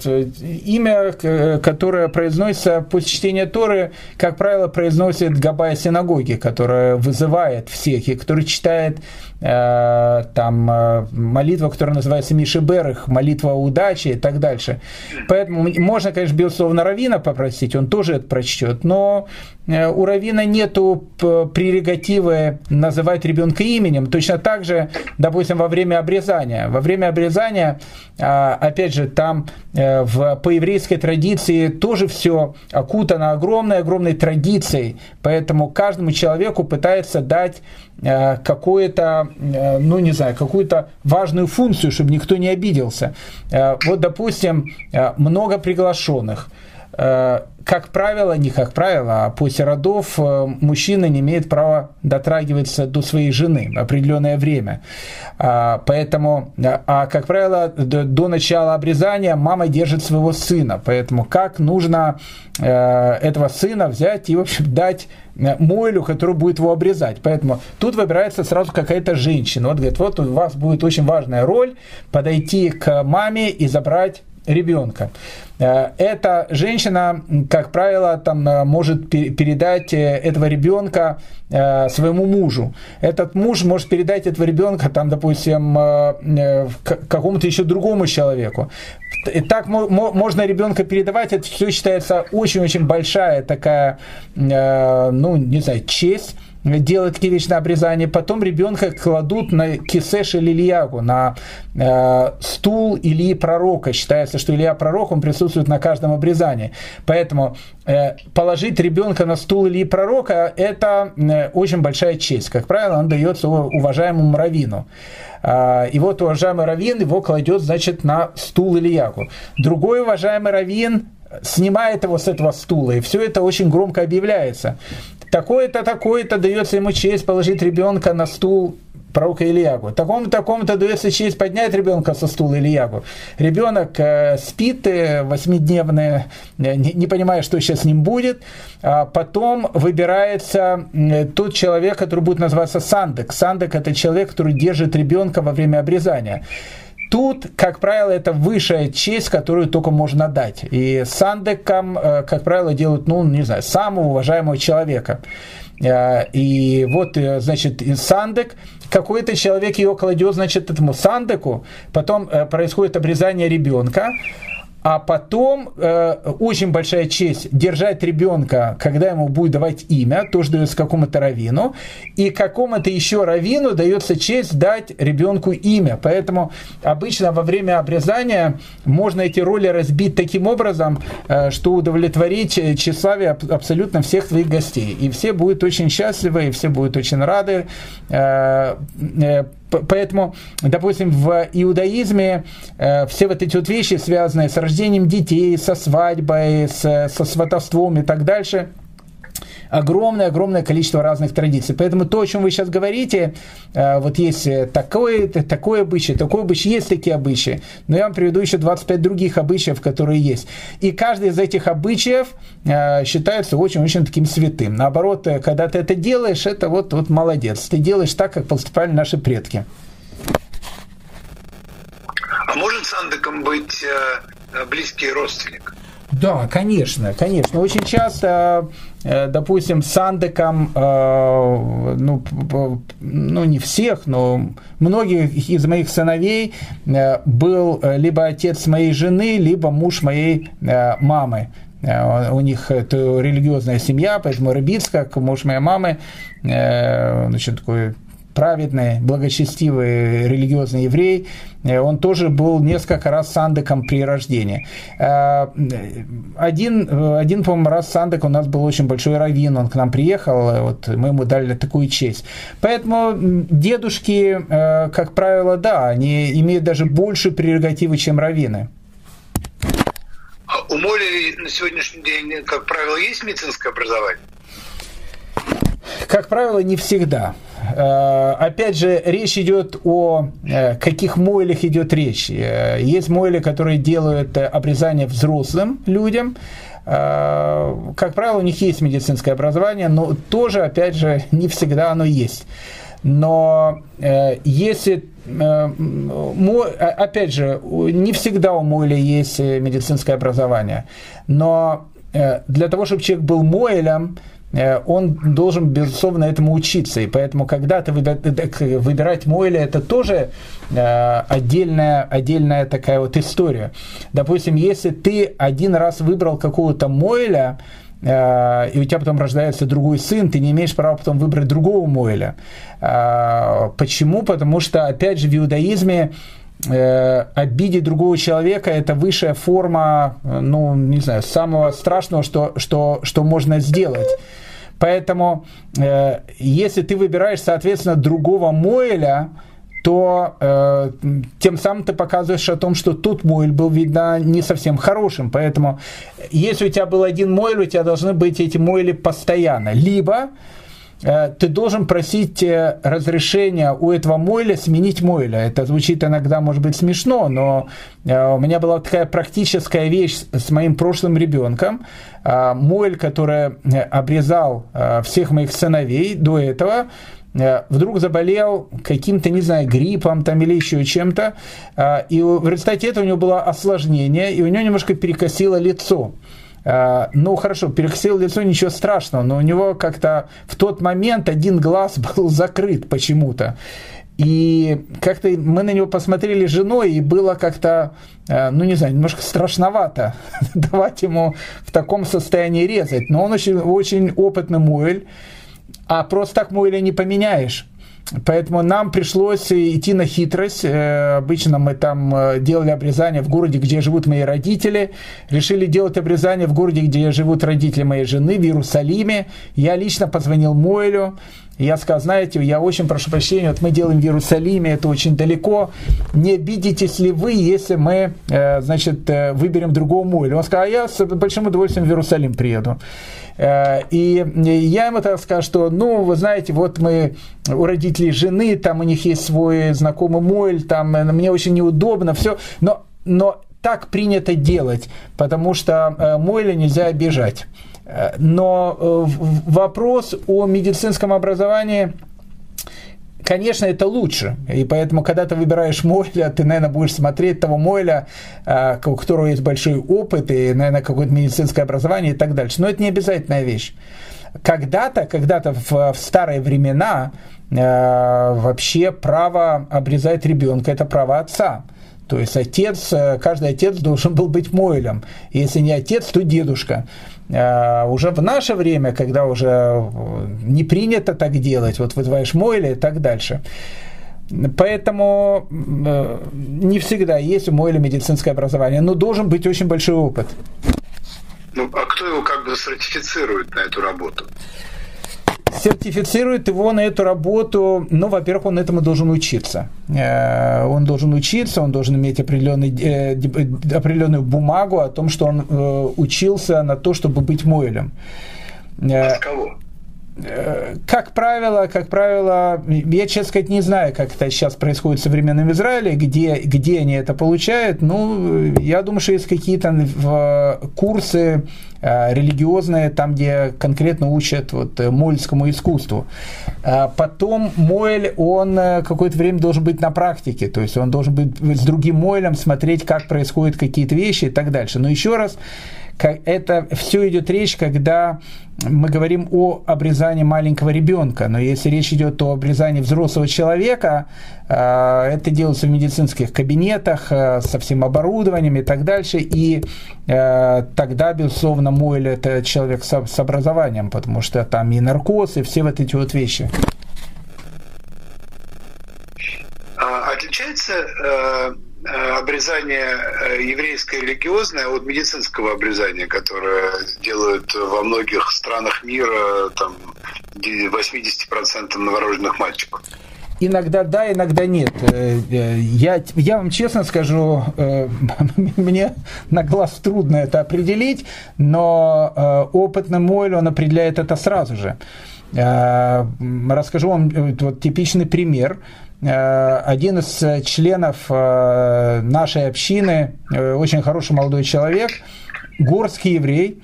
Имя, которое произносится после чтения Торы, как правило, произносит Габая синагоги, которая вызывает всех, и который читает э, там э, молитва, которая называется Мишеберых, молитва удачи и так дальше. Поэтому можно, конечно, безусловно, Равина попросить, он тоже это прочтет, но э, у Равина нету прерогативы называть ребенка именем. Точно так же, допустим, во время обрезания. Во время обрезания а, опять же, там э, в, по еврейской традиции тоже все окутано огромной-огромной традицией, поэтому каждому человеку пытается дать э, какую-то, э, ну не знаю, какую-то важную функцию, чтобы никто не обиделся. Вот, допустим, много приглашенных – Э, как правило, не как правило, а после родов э, мужчина не имеет права дотрагиваться до своей жены определенное время. А, поэтому, э, а как правило, до начала обрезания мама держит своего сына. Поэтому как нужно этого сына взять и, в общем, дать Мойлю, который будет его обрезать. Поэтому тут выбирается сразу какая-то женщина. Вот говорит, вот у вас будет очень важная роль подойти к маме и забрать ребенка. Э, эта женщина, как правило, там, э, может передать э, этого ребенка своему мужу. Этот муж может передать этого ребенка, там, допустим, какому-то еще другому человеку. И так можно ребенка передавать, это все считается очень-очень большая такая, ну, не знаю, честь делают такие вещи на обрезание. Потом ребенка кладут на кисеш или Ильягу, на э, стул Ильи пророка. Считается, что Илья пророк, он присутствует на каждом обрезании. Поэтому э, положить ребенка на стул Ильи пророка – это э, очень большая честь. Как правило, он дается уважаемому раввину. А, и вот уважаемый раввин его кладет, значит, на стул Ильягу. Другой уважаемый раввин снимает его с этого стула, и все это очень громко объявляется. Такое-то, такое-то дается ему честь положить ребенка на стул пророка Ильягу. Такому-то, такому-то дается честь поднять ребенка со стула Ильягу. Ребенок э, спит э, восьмидневный, э, не, понимая, что сейчас с ним будет. А потом выбирается тот человек, который будет называться Сандек. Сандек – это человек, который держит ребенка во время обрезания. Тут, как правило, это высшая честь, которую только можно дать. И сандеком, э, как правило, делают, ну, не знаю, самого уважаемого человека. Э, и вот, э, значит, сандек, какой-то человек ее кладет, значит, этому сандеку, потом происходит обрезание ребенка, а потом э, очень большая честь держать ребенка, когда ему будет давать имя, тоже дается какому-то раввину, и какому-то еще раввину дается честь дать ребенку имя. Поэтому обычно во время обрезания можно эти роли разбить таким образом, э, что удовлетворить тщеславие абсолютно всех твоих гостей. И все будут очень счастливы, и все будут очень рады. Э, э, Поэтому, допустим, в иудаизме э, все вот эти вот вещи, связанные с рождением детей, со свадьбой, со сватовством и так дальше, огромное-огромное количество разных традиций. Поэтому то, о чем вы сейчас говорите, э, вот есть такое, такое обычай, такое обычай, есть такие обычаи. Но я вам приведу еще 25 других обычаев, которые есть. И каждый из этих обычаев э, считается очень-очень таким святым. Наоборот, э, когда ты это делаешь, это вот, вот молодец. Ты делаешь так, как поступали наши предки. А может сандыком быть близкий родственник? Да, конечно, конечно. Очень часто, э, допустим, с э, ну, ну, не всех, но многих из моих сыновей э, был либо отец моей жены, либо муж моей мамы. У них это религиозная семья, поэтому Рыбиц, как муж моей мамы, значит, такой праведный, благочестивый религиозный еврей, э, он тоже был несколько раз сандеком при рождении. Э, один, один по-моему, раз сандек у нас был очень большой раввин, он к нам приехал, вот мы ему дали такую честь. Поэтому дедушки, э, как правило, да, они имеют даже больше прерогативы, чем раввины. А у Моли на сегодняшний день, как правило, есть медицинское образование? Как правило, не всегда. Э, опять же, речь идет о э, каких мойлях идет речь. Э, есть мойли, которые делают обрезание взрослым людям. Как правило, у них есть медицинское образование, но тоже, опять же, не всегда оно есть. Но если опять же, не всегда у Мойля есть медицинское образование, но для того, чтобы человек был Мойлем, он должен, безусловно, этому учиться. И поэтому, когда ты выбирать Мойля, это тоже э, отдельная, отдельная такая вот история. Допустим, если ты один раз выбрал какого-то Мойля, э, и у тебя потом рождается другой сын, ты не имеешь права потом выбрать другого Мойля. Почему? Потому что, опять же, в иудаизме э, обидеть другого человека это высшая форма, ну, не знаю, самого страшного, что, что, что можно сделать. Поэтому, э, если ты выбираешь, соответственно, другого Моэля, то э, тем самым ты показываешь о том, что тут Мойль был, видно, не совсем хорошим. Поэтому, если у тебя был один Мойль, у тебя должны быть эти Мойли постоянно. Либо Э, ты должен просить э, разрешения у этого мойля сменить мойля. Это звучит иногда, может быть, смешно, но э, у меня была такая практическая вещь с моим прошлым ребенком. Мойль, который обрезал всех моих сыновей до этого, вдруг заболел каким-то, не знаю, гриппом там или еще чем-то, и в результате этого у него было осложнение, и у него немножко перекосило лицо. А, ну хорошо, перекосил лицо, ничего страшного, но у него как-то в тот момент один глаз [LAUGHS] был закрыт почему-то. И как-то мы на него посмотрели с женой, и было как-то, а, ну не знаю, немножко страшновато [LAUGHS] давать ему в таком состоянии резать. Но он очень, очень опытный муэль. А просто так Мойля не поменяешь. Поэтому нам пришлось идти на хитрость. Э, обычно мы там э, делали обрезание в городе, где живут мои родители. Решили делать обрезание в городе, где живут родители моей жены, в Иерусалиме. Я лично позвонил Мойлю. Я сказал, знаете, я очень прошу прощения, вот мы делаем в Иерусалиме, это очень далеко. Не обидитесь ли вы, если мы, э, значит, выберем другого Мойля? Он сказал, а я с большим удовольствием в Иерусалим приеду. Э, и я ему так сказал, что, ну, вы знаете, вот мы у родителей жены, там у них есть свой знакомый Мойль, там э, мне очень неудобно, все, но, но так принято делать, потому что э, Мойля нельзя обижать. Но вопрос о медицинском образовании – конечно, это лучше. И поэтому, когда ты выбираешь Мойля, ты, наверное, будешь смотреть того Мойля, а, у которого есть большой опыт и, наверное, какое-то медицинское образование и так дальше. Но это не обязательная вещь. Когда-то, когда-то в, в старые времена э, вообще право обрезать ребенка – это право отца. То есть отец, э, каждый отец должен был быть Мойлем. Если не отец, то дедушка. А, уже в наше время, когда уже э, не принято так делать, вот вызываешь Мойля и так дальше. Поэтому э, не всегда есть у Мойля медицинское образование, но должен быть очень большой опыт. Ну, а кто его как бы сертифицирует на эту работу? Сертифицирует его на эту работу, ну, во-первых, он этому должен учиться. Э, он должен учиться, он должен иметь определенный, э, определенную бумагу о том, что он э, учился на то, чтобы быть Мойлем. От кого? Как правило, как правило, я, честно сказать, не знаю, как это сейчас происходит в современном Израиле, где, где они это получают. Ну, я думаю, что есть какие-то курсы э, религиозные, там, где конкретно учат вот, мольскому искусству. А потом Мойль, он э, какое-то время должен быть на практике, то есть он должен быть с другим Мойлем смотреть, как происходят какие-то вещи и так дальше. Но еще раз, это все идет речь, когда мы говорим о обрезании маленького ребенка, но если речь идет о обрезании взрослого человека, э, это делается в медицинских кабинетах э, со всем оборудованием и так дальше, и э, тогда, безусловно, Мойль это человек с образованием, потому что там и наркоз, и все вот эти вот вещи. А отличается Э, обрезание э, еврейское религиозное от медицинского обрезания, которое делают во многих странах мира там, 80% новорожденных мальчиков. Иногда да, иногда нет. Э, я, я вам честно скажу, [LAUGHS] мне на глаз трудно это определить, но опытный Мойль, он определяет это сразу же. Расскажу вам вот, типичный пример. Э, один из э, членов э, нашей общины, очень хороший молодой человек, горский еврей,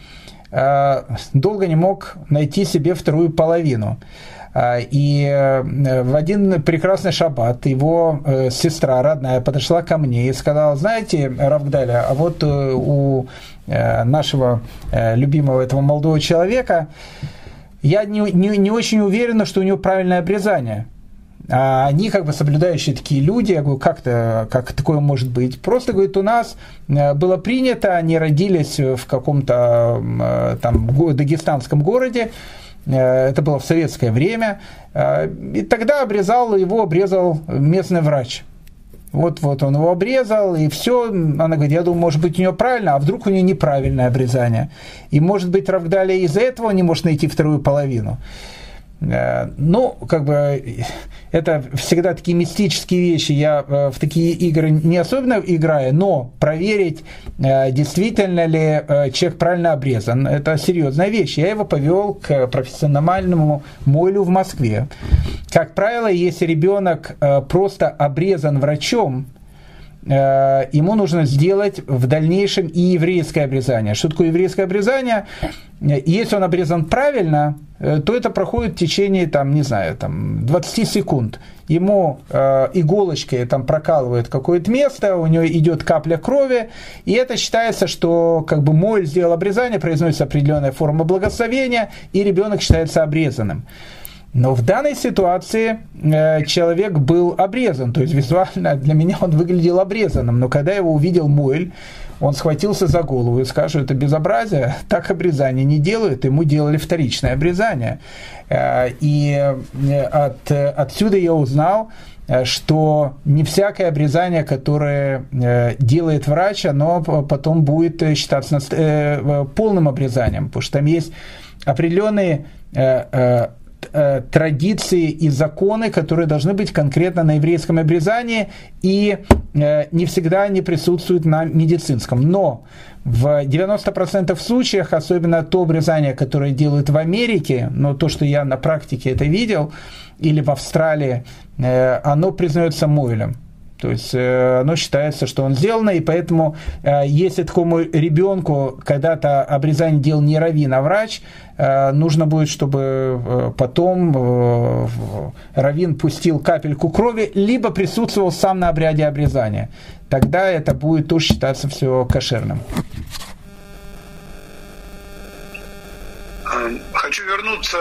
долго не мог найти себе вторую половину. И в один прекрасный шаббат его сестра родная подошла ко мне и сказала, знаете, Равгдаля, а вот у нашего любимого этого молодого человека я не, не, не очень уверена, что у него правильное обрезание. А они как бы соблюдающие такие люди, я говорю, как-то, как такое может быть? Просто, говорит, у нас э, было принято, они родились в каком-то э, там дагестанском городе, э, это было в советское время, и тогда обрезал, его обрезал местный врач. Вот, вот он его обрезал, и все. Она говорит, я думаю, может быть, у нее правильно, а вдруг у нее неправильное обрезание. И, может быть, Равдалия из-за этого не может найти вторую половину. Э, ну, как бы, это всегда такие мистические вещи. Я э, в такие игры не особенно играю, но проверить, э, действительно ли человек правильно обрезан, это серьезная вещь. Я его повел к профессиональному молю в Москве. Как правило, если ребенок просто обрезан врачом, ему нужно сделать в дальнейшем и еврейское обрезание. Что такое еврейское обрезание? Если он обрезан правильно, Э, то это проходит в течение, там, не знаю, там, 20 секунд. Ему э, иголочкой там прокалывают какое-то место, у него идет капля крови, и это считается, что как бы моль сделал обрезание, произносится определенная форма благословения, и ребенок считается обрезанным. Но в данной ситуации э, человек был обрезан, то есть визуально для меня он выглядел обрезанным, но когда его увидел Мойль, он схватился за голову и скажет, это безобразие, так обрезание не делают, ему делали вторичное обрезание. Э, и э, от, отсюда я узнал, что не всякое обрезание, которое делает врач, оно потом будет считаться полным обрезанием, потому что там есть определенные э, традиции и законы, которые должны быть конкретно на еврейском обрезании, и э, не всегда они присутствуют на медицинском. Но в 90% случаях, особенно то обрезание, которое делают в Америке, но то, что я на практике это видел, или в Австралии, э, оно признается Мойлем. То есть э, оно считается, что он сделано, и поэтому э, если такому ребенку когда-то обрезание делал не раввин, а врач, э, нужно будет, чтобы потом раввин пустил капельку крови, либо присутствовал сам на обряде обрезания. Тогда это будет тоже считаться все кошерным. Хочу вернуться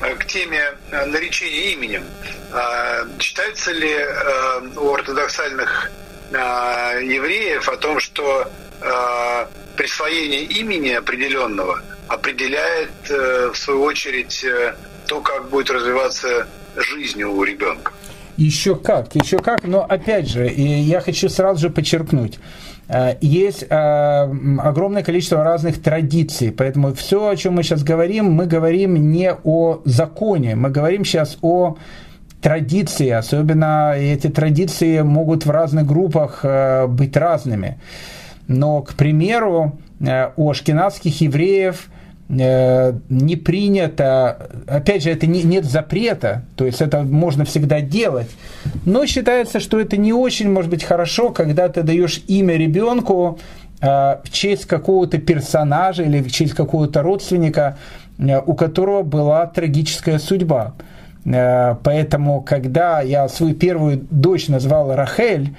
к теме наречения именем. А, считается ли э, у ортодоксальных а, евреев о том, что а, присвоение имени определенного определяет, э, в свою очередь, э, то, как будет развиваться жизнь у ребенка? Еще как, еще как, но опять же, я хочу сразу же подчеркнуть, есть огромное количество разных традиций, поэтому все, о чем мы сейчас говорим, мы говорим не о законе, мы говорим сейчас о традиции, особенно эти традиции могут в разных группах э, быть разными. Но, к примеру, э, у ашкенадских евреев э, не принято, опять же, это не, нет запрета, то есть это можно всегда делать, но считается, что это не очень может быть хорошо, когда ты даешь имя ребенку в честь какого-то персонажа или в честь какого-то родственника, у которого была трагическая судьба. Э, поэтому, когда я свою первую дочь назвал Рахель, э,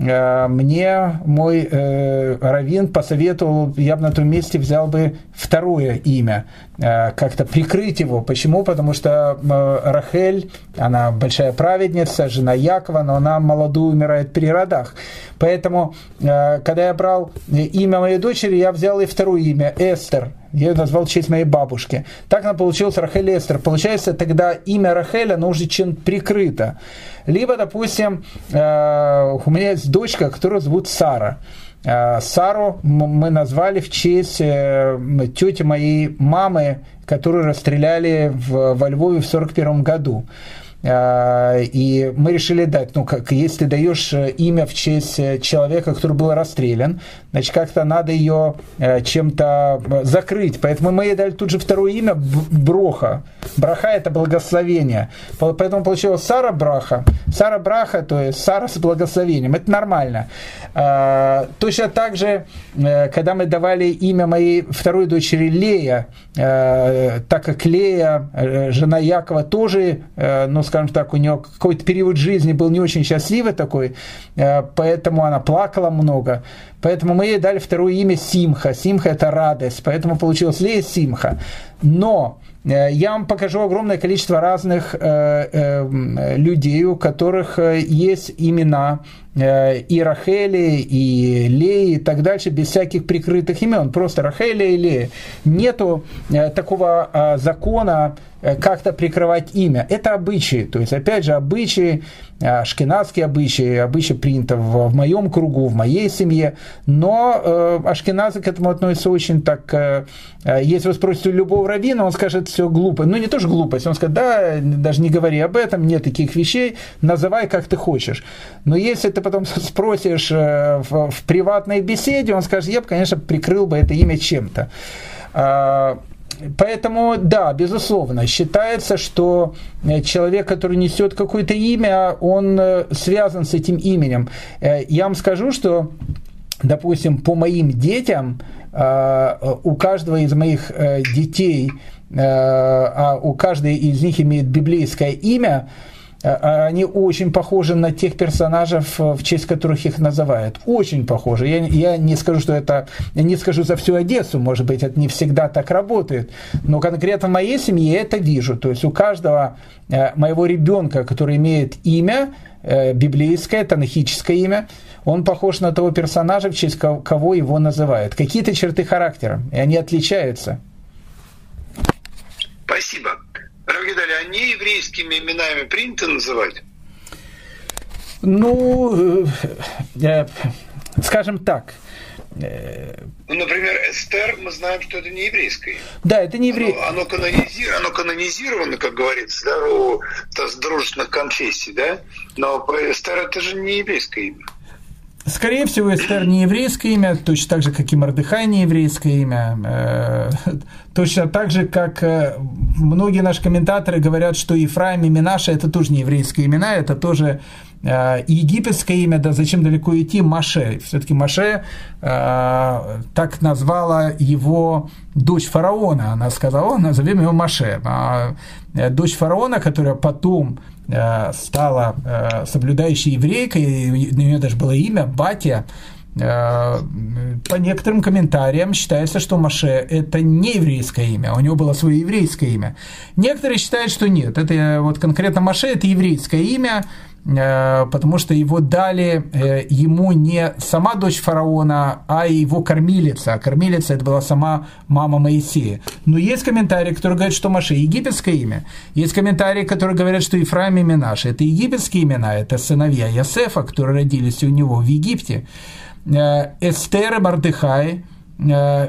мне мой э, раввин посоветовал, я бы на том месте взял бы второе имя, э, как-то прикрыть его. Почему? Потому что э, Рахель, она большая праведница, жена Якова, но она молодую умирает при родах. Поэтому, э, когда я брал имя моей дочери, я взял и второе имя, Эстер. Я ее назвал в честь моей бабушки. Так она получилась Рахель Эстер. Получается, тогда имя Рахель, оно уже чем-то прикрыто. Либо, допустим, э, у меня есть дочка, которую зовут Сара. Э, Сару мы назвали в честь э, тети моей мамы, которую расстреляли в, во Львове в 1941 году. А, и мы решили дать, ну, как, если даешь э, имя в честь э, человека, который был расстрелян, значит, как-то надо ее э, чем-то закрыть. Поэтому мы ей дали тут же второе имя Броха. Браха – это благословение. Поэтому получилось Сара Браха. Сара Браха, то есть Сара с благословением. Это нормально. А, точно так же, когда мы давали имя моей второй дочери Лея, так как Лея, жена Якова, тоже, ну, скажем так, у нее какой-то период жизни был не очень счастливый такой, э, поэтому она плакала много. Поэтому мы ей дали второе имя Симха. Симха – это радость, поэтому получилось Лея Симха. Но э, я вам покажу огромное количество разных э, людей, у которых есть имена и Рахели, и Леи, и так дальше, без всяких прикрытых имен. Просто Рахели и Лея. Нету такого закона, Э, как-то прикрывать имя. Это обычаи. То есть, опять же, обычаи, э, ашкенадские обычаи, обычаи принято в, в моем кругу, в моей семье. Но э, ашкеназы к этому относятся очень так... Э, э если вы спросите любого раввина, он скажет, все глупо. Ну, не тоже глупость. Он скажет, да, даже не говори об этом, нет таких вещей, называй как ты хочешь. Но если ты потом [LAUGHS] спросишь э, в, в приватной беседе, он скажет, я бы, конечно, прикрыл бы это имя чем-то. А, Поэтому, да, безусловно, считается, что э, человек, который несет какое-то имя, он э, связан с этим именем. Я вам скажу, что, допустим, по моим детям, у каждого из моих детей, а у каждой из них имеет библейское имя, они очень похожи на тех персонажей, в честь которых их называют. Очень похожи. Я, я не скажу, что это, я не скажу за всю Одессу, может быть, это не всегда так работает, но конкретно в моей семье я это вижу. То есть у каждого э, моего ребенка, который имеет имя, э, библейское, танахическое имя, он похож на того персонажа, в честь кого его называют. Какие-то черты характера, и они отличаются. Спасибо. Равгидали, а не еврейскими именами принято называть? Ну, э, скажем так. Э, ну, например, Эстер, мы знаем, что это не еврейское. Да, это не еврейское. Оно, оно, канонизировано, оно канонизировано, как говорится, да, у дружественных конфессий, да, но Эстер это же не еврейское имя. Скорее всего, Эстер не еврейское имя, точно так же, как и Мордыхай не еврейское имя. Э, [LAUGHS] точно так же, как э, многие наши комментаторы говорят, что Ефраим и Минаша – это тоже не еврейские имена, это тоже э, египетское имя, да зачем далеко идти, Маше. Все-таки Маше так назвала его дочь фараона. Она сказала, назовем его Маше. А дочь фараона, которая потом Э, стала э, соблюдающей еврейкой, у нее даже было имя Батя, э, по некоторым комментариям считается, что Маше – это не еврейское имя, у него было свое еврейское имя. Некоторые считают, что нет, это вот конкретно Маше – это еврейское имя, Э, потому что его дали э, ему не сама дочь фараона, а его кормилица. А кормилица это была сама мама Моисея. Но есть комментарии, которые говорят, что Маше египетское имя. Есть комментарии, которые говорят, что Ефраим и Минаш это египетские имена, это сыновья Ясефа, которые родились у него в Египте. Э, Эстер и Мардыхай,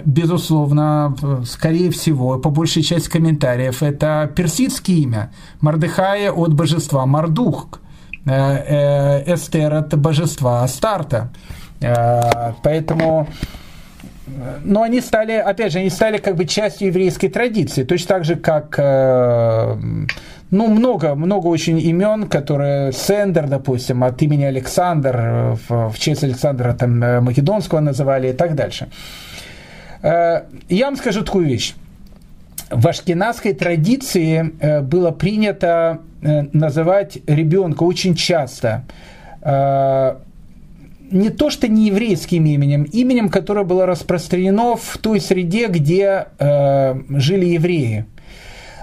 безусловно, скорее всего, по большей части комментариев, это персидское имя. Мардыхая от божества Мардух. Э, э, Эстер это божества Астарта. Э, поэтому но они стали, опять же, они стали как бы частью еврейской традиции, точно так же, как ну, много, много очень имен, которые Сендер, допустим, от имени Александр, в честь Александра там, Македонского называли и так дальше. Я вам скажу такую вещь. В ашкенадской традиции было принято Э, называть ребенка очень часто э, не то что не еврейским именем, именем, которое было распространено в той среде, где э, жили евреи.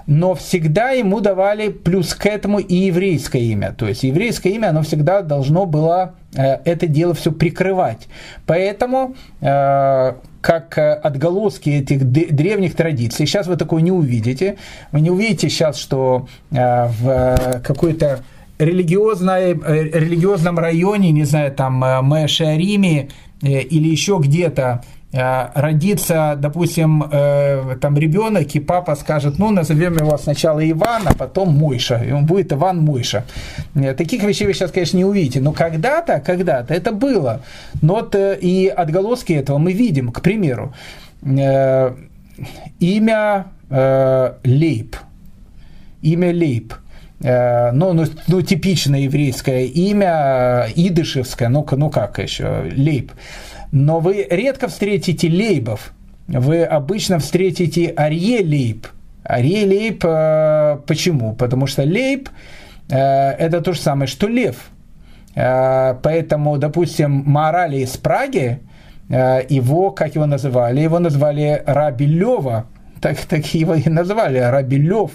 Но всегда ему давали плюс к этому и еврейское имя. То есть еврейское имя, оно всегда должно было э, это дело все прикрывать. Поэтому э, как э, отголоски этих древних традиций. Сейчас вы такое не увидите. Вы не увидите сейчас, что э, в какой-то религиозной, э, религиозном районе, не знаю, там Мэшариме или еще где-то Э, родится, допустим, э, там ребенок, и папа скажет, ну, назовем его сначала Иван, а потом Мойша, и он будет Иван Мойша. Э, таких вещей вы сейчас, конечно, не увидите, но когда-то, когда-то это было. Но вот и отголоски этого мы видим, к примеру, имя Лейб, имя Лейб, ну, ну, ну, типичное еврейское имя, идышевское, ну, ну как еще, Лейб. Но вы редко встретите лейбов. Вы обычно встретите арье лейб. Арье лейб э, почему? Потому что лейб э, это то же самое, что лев. Э, поэтому, допустим, Морали из Праги, э, его, как его называли? Его назвали Раби Лева. Так, так его и назвали, Раби Лев.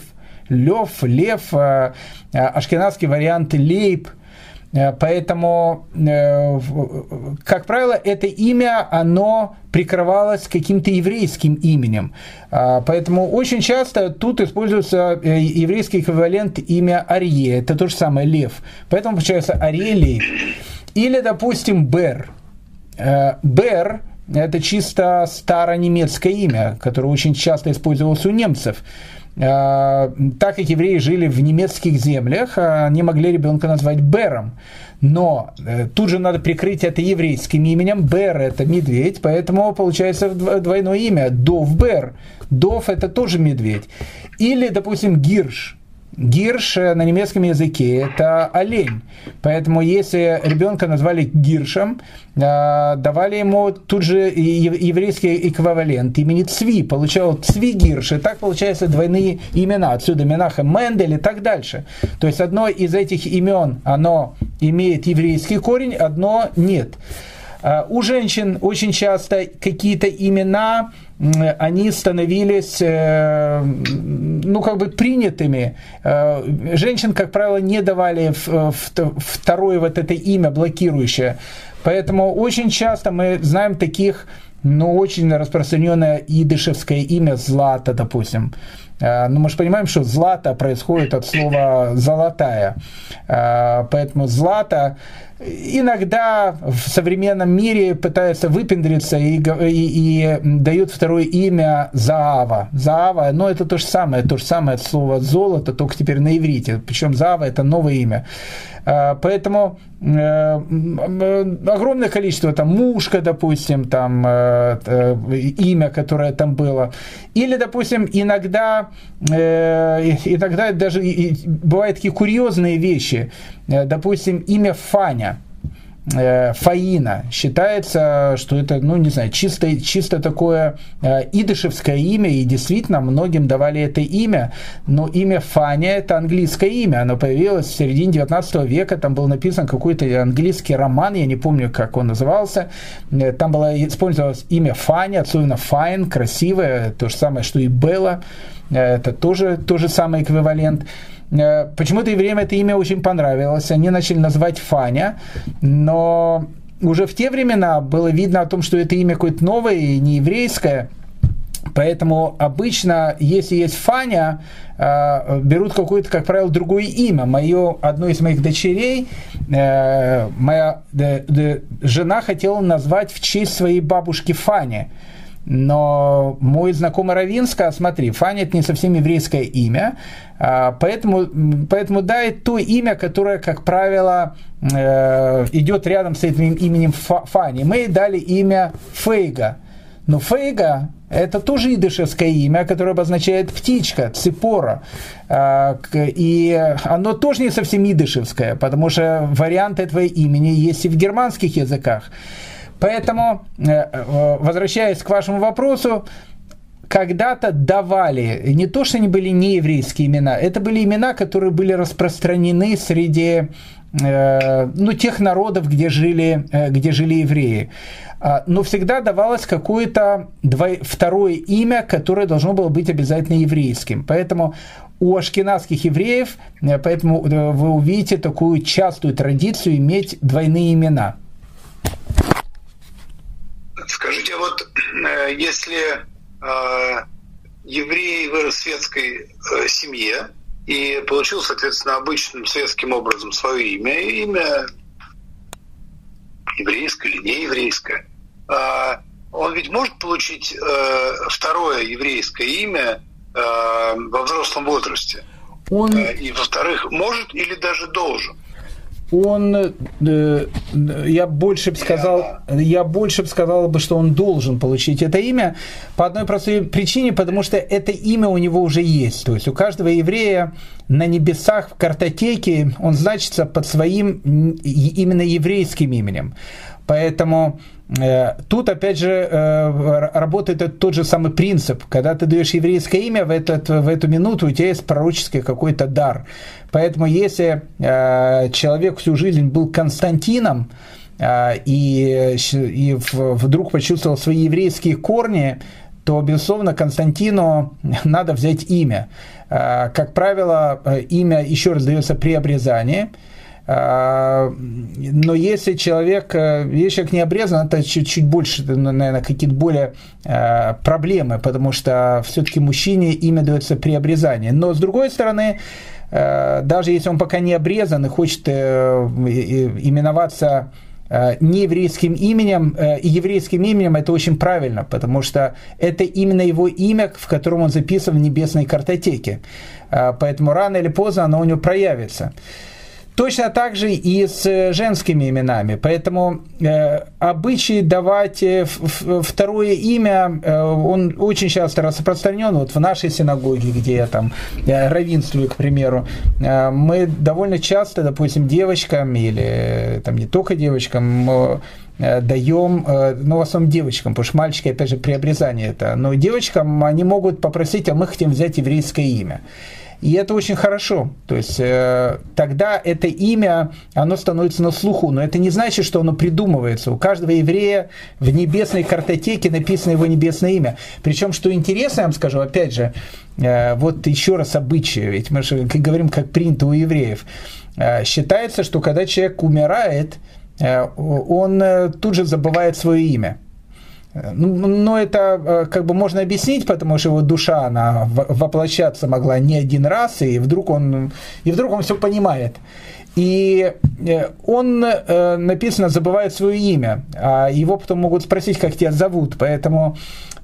Лев, э, э ашкенадский вариант Лейб – поэтому, э, как правило, это имя, оно прикрывалось каким-то еврейским именем. А, поэтому очень часто тут используется э, еврейский эквивалент имя Арье. Это то же самое Лев. Поэтому получается Арье Или, допустим, Бер. Бер – это чисто старонемецкое имя, которое очень часто использовалось у немцев. А, так как евреи жили в немецких землях, а, они могли ребенка назвать Бером. Но э, тут же надо прикрыть это еврейским именем. Бер – это медведь, поэтому получается двойное имя – Дов Бер. Дов – это тоже медведь. Или, допустим, Гирш. Гирш на немецком языке – это олень. Поэтому если ребенка назвали Гиршем, давали ему тут же еврейский эквивалент имени Цви. Получал Цви Гирш, и так получается двойные имена. Отсюда Менахем Мендель и так дальше. То есть одно из этих имен, оно имеет еврейский корень, одно нет. У женщин очень часто какие-то имена они становились, э, ну, как бы принятыми. Э, женщин, как правило, не давали второе вот это имя блокирующее. Поэтому очень часто мы знаем таких, ну, очень распространенное идышевское имя Злата, допустим. Э, ну, мы же понимаем, что злата происходит от слова золотая. Поэтому злата иногда в современном мире пытаются выпендриться и, и, и дают второе имя Заава. Заава, но это то же самое, то же самое слово золото, только теперь на иврите. Причем Заава это новое имя. А, поэтому э, огромное количество, там, мушка, допустим, там, э, э, имя, которое там было. Или, допустим, иногда, иногда даже бывают такие курьезные вещи. Допустим, имя Фаня. Э, Фаина. Считается, что это, ну, не знаю, чисто, чисто такое э, идышевское имя, и действительно многим давали это имя, но имя Фаня – это английское имя, оно появилось в середине 19 века, там был написан какой-то английский роман, я не помню, как он назывался, э, там было использовалось имя Фаня, особенно Файн, красивое, то же самое, что и Белла, это тоже, тоже самый эквивалент. Э, почему-то евреям это имя очень понравилось. Они начали называть Фаня, но уже в те времена было видно о том, что это имя какое-то новое и не еврейское. Поэтому обычно, если есть Фаня, э, берут какое-то, как правило, другое имя. Мое, одно из моих дочерей, э, моя жена хотела назвать в честь своей бабушки Фани. Но мой знакомый Равин сказал, смотри, Фаня это не совсем еврейское имя, а, поэтому, поэтому дай то имя, которое, как правило, э, идет рядом с этим именем Фани. Мы дали имя Фейга. Но Фейга – это тоже идышевское имя, которое обозначает птичка, ципора. А, и оно тоже не совсем идышевское, потому что вариант этого имени есть и в германских языках. Поэтому, э, э, возвращаясь к вашему вопросу, когда-то давали, не то, что они были не еврейские имена, это были имена, которые были распространены среди э, ну, тех народов, где жили, где жили евреи. А, но всегда давалось какое-то второе имя, которое должно было быть обязательно еврейским. Поэтому у ашкенадских евреев, поэтому вы увидите такую частую традицию иметь двойные имена – Скажите, вот [CLEARS THROAT] э, если э, еврей вырос в светской э, семье и получил, соответственно, обычным светским образом свое имя, имя еврейское или нееврейское, э, он ведь может получить э, второе еврейское имя э, во взрослом возрасте? Он... И, во-вторых, может или даже должен? Он, э, я больше бы сказал, я больше бы сказал бы, что он должен получить это имя по одной простой причине, потому что это имя у него уже есть. То есть у каждого еврея на небесах в картотеке он значится под своим именно еврейским именем. Поэтому э, тут, опять же, э, работает тот же самый принцип. Когда ты даешь еврейское имя, в, этот, в эту минуту у тебя есть пророческий какой-то дар. Поэтому если э, человек всю жизнь был Константином, и, и вдруг почувствовал свои еврейские корни, то, безусловно, Константину [LAUGHS] надо взять имя. Как правило, имя еще раз дается при обрезании – но если человек, э, если человек не обрезан, это чуть-чуть больше, наверное, какие-то более а, проблемы, потому что все-таки мужчине имя дается при обрезании. Но с другой стороны, э, даже если он пока не обрезан и хочет э, именоваться не еврейским именем, и еврейским именем это очень правильно, потому что это именно его имя, в котором он записан в небесной картотеке. Поэтому рано или поздно оно у него проявится. Точно так же и с э, женскими именами. Поэтому э, обычай давать э, второе имя, э, он очень часто распространен. Вот в нашей синагоге, где я там я равенствую, к примеру, э, мы довольно часто, допустим, девочкам или э, там не только девочкам, э, даем, ну, в основном девочкам, потому что мальчики, опять же, при обрезании это, но девочкам они могут попросить, а мы хотим взять еврейское имя. И это очень хорошо. То есть э, тогда это имя, оно становится на слуху. Но это не значит, что оно придумывается. У каждого еврея в небесной картотеке написано его небесное имя. Причем, что интересно, я вам скажу, опять же, э, вот еще раз обычаи, ведь мы же говорим, как принято у евреев. Э, считается, что когда человек умирает, э, он э, тут же забывает свое имя. Ну, но это э, как бы можно объяснить, потому что его душа, она воплощаться могла не один раз, и вдруг он, и вдруг он все понимает. И э, он, э, написано, забывает свое имя, а его потом могут спросить, как тебя зовут. Поэтому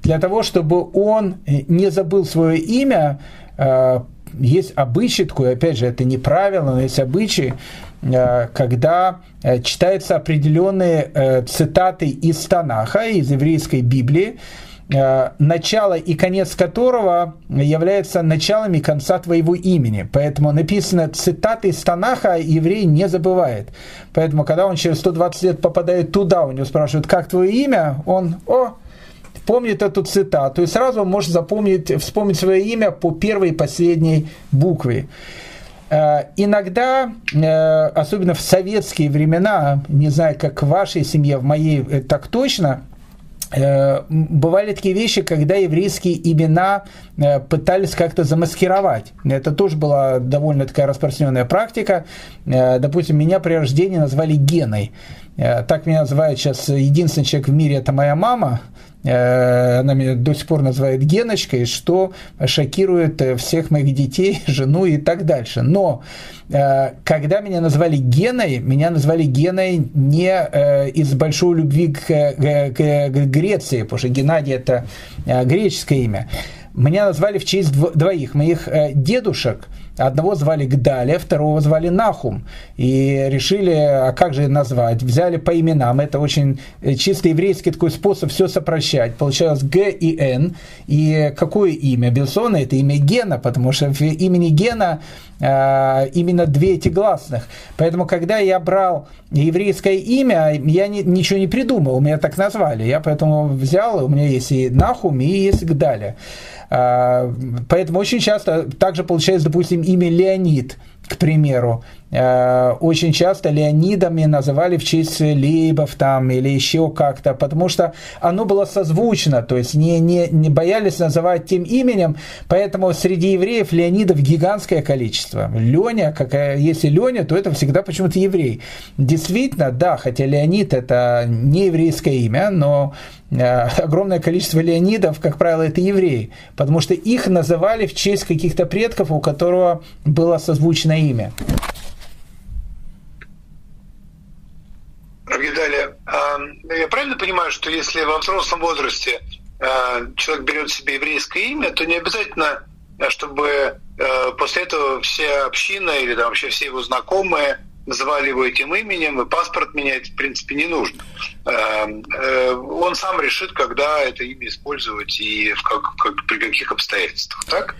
для того, чтобы он не забыл свое имя, есть обычай такой, опять же, это не правило, но есть обычай, Э, когда э, читаются определенные э, цитаты из Танаха, из еврейской Библии, начало и конец которого являются началами конца твоего имени. Поэтому написано цитаты из Танаха еврей не забывает. Поэтому, когда он через 120 лет попадает туда, у него спрашивают, как твое имя, он, о, помнит эту цитату, и сразу он может запомнить, вспомнить свое имя по первой и последней букве. Э, иногда, э, особенно в советские времена, не знаю, как в вашей семье, в моей э, так точно, бывали такие вещи, когда еврейские имена пытались как-то замаскировать. Это тоже была довольно такая распространенная практика. Допустим, меня при рождении назвали Геной. Так меня называют сейчас единственный человек в мире, это моя мама. Э, она меня до сих пор называет Геночкой, что шокирует э, всех моих детей, [LAUGHS] жену и так дальше. Но э, когда меня назвали Геной, меня назвали Геной не из большой любви к, к, к Греции, потому что Геннадий это греческое имя. Меня назвали в честь двоих моих дедушек – Одного звали Гдаля, второго звали Нахум. И решили, а как же назвать? Взяли по именам. Это очень э, чисто еврейский такой способ все сопрощать. Получалось Г и Н. И какое имя? Безусловно, это имя Гена, потому что в имени Гена э, именно две эти гласных. Поэтому, когда я брал еврейское имя, я не, ничего не придумал, меня так назвали. Я поэтому взял, у меня есть и Нахум, и есть Гдаля. А, поэтому очень часто также получается, допустим, имя Леонид, к примеру. А, очень часто Леонидами называли в честь Лейбов там или еще как-то, потому что оно было созвучно, то есть не, не, не боялись называть тем именем, поэтому среди евреев Леонидов гигантское количество. Леня, как, если Леня, то это всегда почему-то еврей. Действительно, да, хотя Леонид это не еврейское имя, но Э, огромное количество леонидов, как правило, это евреи, потому что их называли в честь каких-то предков, у которого было созвучное имя. Равгидаля, я правильно понимаю, что если во взрослом возрасте э, человек берет себе еврейское имя, то не обязательно, э, чтобы после этого вся община или там, вообще все его знакомые называли его этим именем, и паспорт менять, в принципе, не нужно. Э, он сам решит, когда это имя использовать и в как, как, при каких обстоятельствах, так?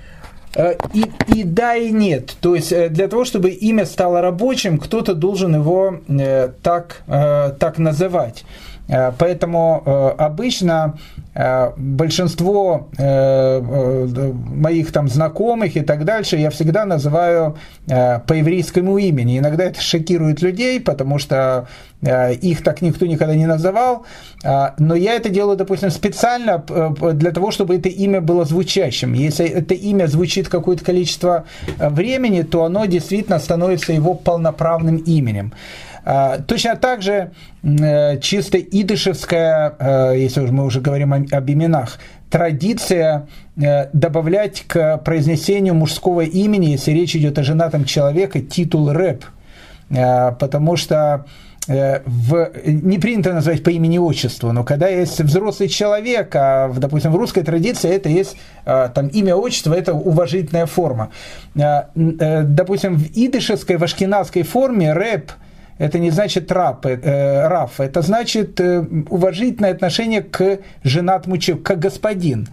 Э, и, и да, и нет. То есть э, для того, чтобы имя стало рабочим, кто-то должен его э, так, так называть. Поэтому обычно большинство э, э, моих там знакомых и так дальше я всегда называю по еврейскому имени. Иногда это шокирует людей, потому что их так никто никогда не называл, но я это делаю, допустим, специально для того, чтобы это имя было звучащим. Если это имя звучит какое-то количество времени, то оно действительно становится его полноправным именем. А, точно так же э, чисто идышевская, э, если мы уже говорим об именах, традиция э, добавлять к произнесению мужского имени, если речь идет о женатом человеке, титул рэп. Потому что в, не принято назвать по имени отчеству, но когда есть взрослый человек, а, допустим, в русской традиции это есть там, имя, отчество, это уважительная форма. Допустим, в идышевской, в форме рэп это не значит раб, э, раф, это значит э, уважительное отношение к женатому человеку, как господин.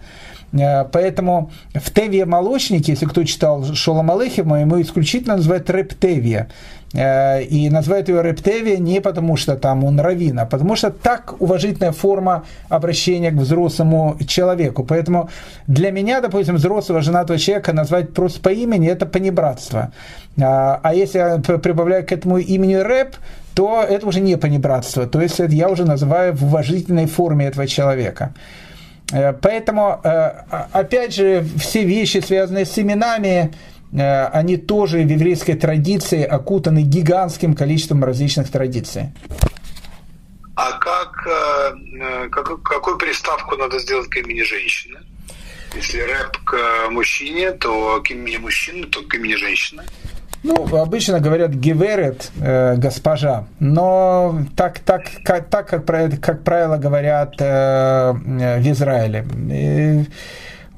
Э, поэтому в Теве молочнике, если кто читал Шолом Алехима, ему исключительно называют Рептевия. Э, и называют ее Рептевия не потому, что там он раввин, а потому что так уважительная форма обращения к взрослому человеку. Поэтому для меня, допустим, взрослого женатого человека назвать просто по имени – это понебратство. Э, а если я прибавляю к этому имени Рэп, то это уже не понебратство. То есть это я уже называю в уважительной форме этого человека. Э, поэтому, опять же, все вещи, связанные с именами, Э, они тоже в еврейской традиции окутаны гигантским количеством различных традиций. А как, э, как, какую приставку надо сделать к имени женщины? Если рэп к мужчине, то к имени мужчины, то к имени женщины. Ну, обычно говорят геверет, э, госпожа, но так, так, как, так как, как правило, говорят э, в Израиле.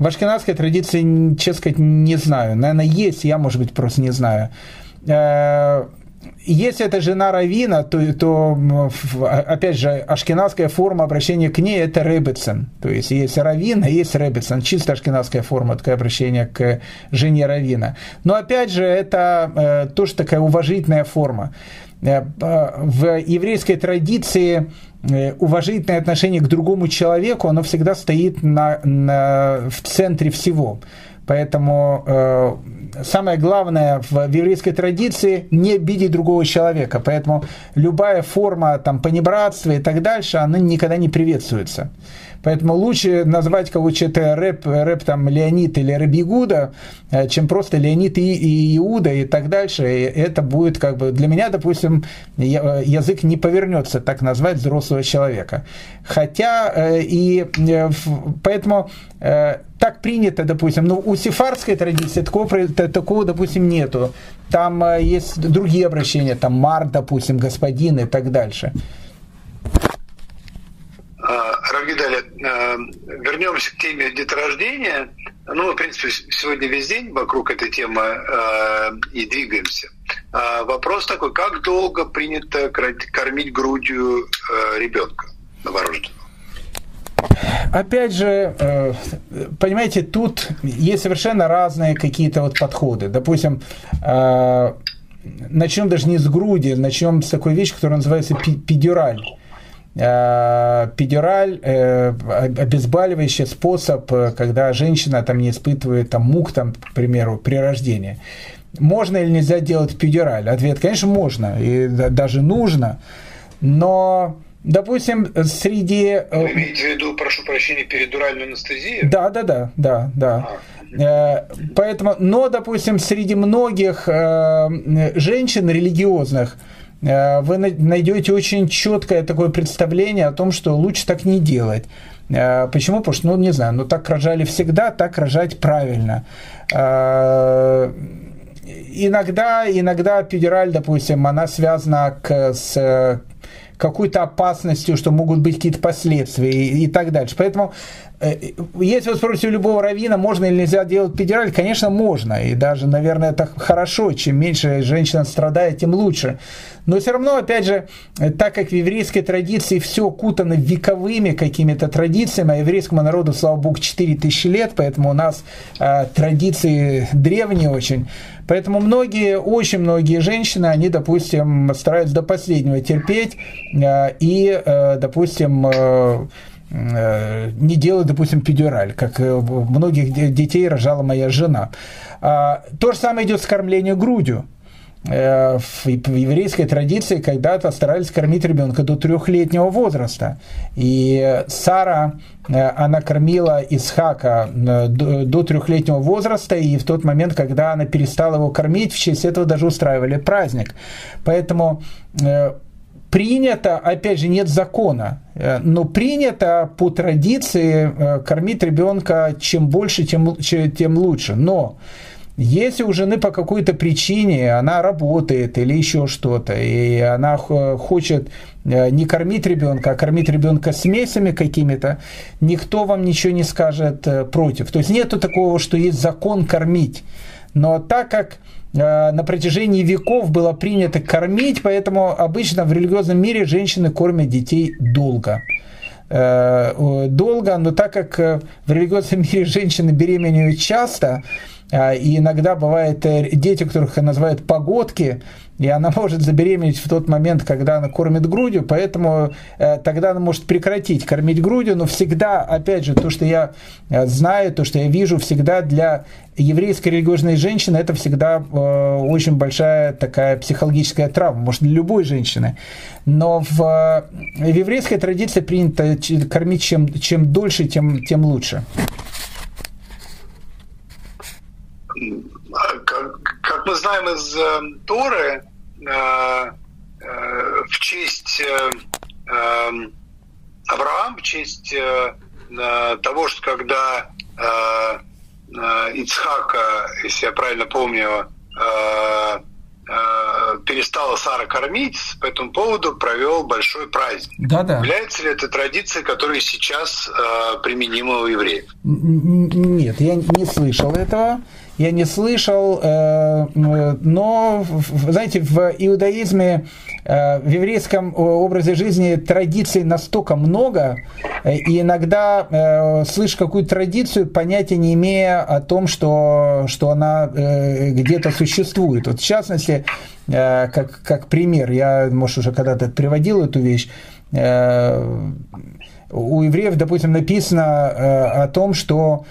В ашкенадской традиции, честно сказать, не знаю. Наверное, есть, я, может быть, просто не знаю. Э, если это жена Равина, то, то опять же, ашкенадская форма обращения к ней – это Ребецен. То есть, есть Равина, есть Ребецен. Чисто ашкенадская форма такое обращение к жене Равина. Но, опять же, это э, тоже такая уважительная форма. Э, в еврейской традиции уважительное отношение к другому человеку, оно всегда стоит на, на, в центре всего. Поэтому э, самое главное в, в еврейской традиции не обидеть другого человека. Поэтому любая форма там, понебратства и так дальше, она никогда не приветствуется. Поэтому лучше назвать кого-то рэп, рэп там Леонид или Рабигуда, э, чем просто Леонид и, и Иуда и так дальше. И это будет как бы для меня, допустим, язык не повернется так назвать взрослого человека. Хотя э, и э, поэтому так принято, допустим, ну, у сефардской традиции такого, такого, допустим, нету. Там есть другие обращения, там мар, допустим, господин и так дальше. Равгидаля, э, вернемся к теме деторождения. Ну, в принципе, сегодня весь день вокруг этой темы э, и двигаемся. А вопрос такой, как долго принято кормить грудью э, ребенка новорожденного? Опять же, понимаете, тут есть совершенно разные какие-то вот подходы. Допустим, начнем даже не с груди, начнем с такой вещи, которая называется педюраль. Э, педюраль, э, обезболивающий способ, э, когда женщина там не испытывает там, мук, там, к примеру, при рождении. Можно или нельзя делать педюраль? Ответ, конечно, можно и даже нужно, но Допустим, среди... Вы имеете в виду, прошу прощения, передуральную анестезию? Да, да, да, да, да. А. Поэтому, но, допустим, среди многих женщин религиозных, вы найдете очень четкое такое представление о том, что лучше так не делать. Э, почему? Потому что, ну, не знаю, ну так рожали всегда, так рожать правильно. Э, иногда, иногда педераль, допустим, она связана к, с какой-то опасностью, что могут быть какие-то последствия и, и так дальше. Поэтому Э, если вы спросите у любого равина, можно или нельзя делать педераль, конечно, можно. И даже, наверное, это хорошо. Чем меньше женщина страдает, тем лучше. Но все равно, опять же, так как в еврейской традиции все окутано вековыми какими-то традициями, а еврейскому народу, слава богу, 4000 лет, поэтому у нас э, традиции древние очень. Поэтому многие, очень многие женщины, они, допустим, стараются до последнего терпеть э, и, э, допустим, э, Э, не делают, допустим, педюраль, как э, многих детей рожала моя жена. А, то же самое идет с кормлением грудью. Э, в еврейской традиции когда-то старались кормить ребенка до трехлетнего возраста. И Сара, она кормила Исхака до трехлетнего возраста, и в тот момент, когда она перестала его кормить, в честь этого даже устраивали праздник. Поэтому принято, опять же, нет закона, э, но принято по традиции э, кормить ребенка чем больше, тем, тем лучше. Но Если у жены по какой-то причине она работает или еще что-то, и она хочет э, не кормить ребенка, а кормить ребенка смесями какими-то, никто вам ничего не скажет против. То есть нету такого, что есть закон кормить. Но так как э, на протяжении веков было принято кормить, поэтому обычно в религиозном мире женщины кормят детей долго. Долго, но так как в религиозном [LAUGHS] мире женщины беременеют часто, а, и иногда бывает э, дети, которых называют погодки, и она может забеременеть в тот момент, когда она кормит грудью, поэтому э, тогда она может прекратить кормить грудью, но всегда, опять же, то, что я э, знаю, то, что я вижу, всегда для еврейской религиозной женщины это всегда очень большая такая психологическая травма, может, для любой женщины. Но в, в еврейской традиции принято кормить чем, чем дольше, тем, тем лучше. как, как мы знаем из э, Торы, э, э, в честь э, э, Авраама, в честь э, того, что когда э, э, Ицхака, если я правильно помню, э, э, перестала Сара кормить, по этому поводу провел большой праздник. Да, да. Является ли это традицией, которая сейчас э, применима у евреев? Нет, я не слышал этого я не слышал, э, но, знаете, в иудаизме, э, в еврейском образе жизни традиций настолько много, э, и иногда слышь какую-то традицию, понятия не имея о том, что, что она где-то существует. Вот в частности, как, как пример, я, может, уже когда-то приводил эту вещь, у евреев, допустим, написано о том, что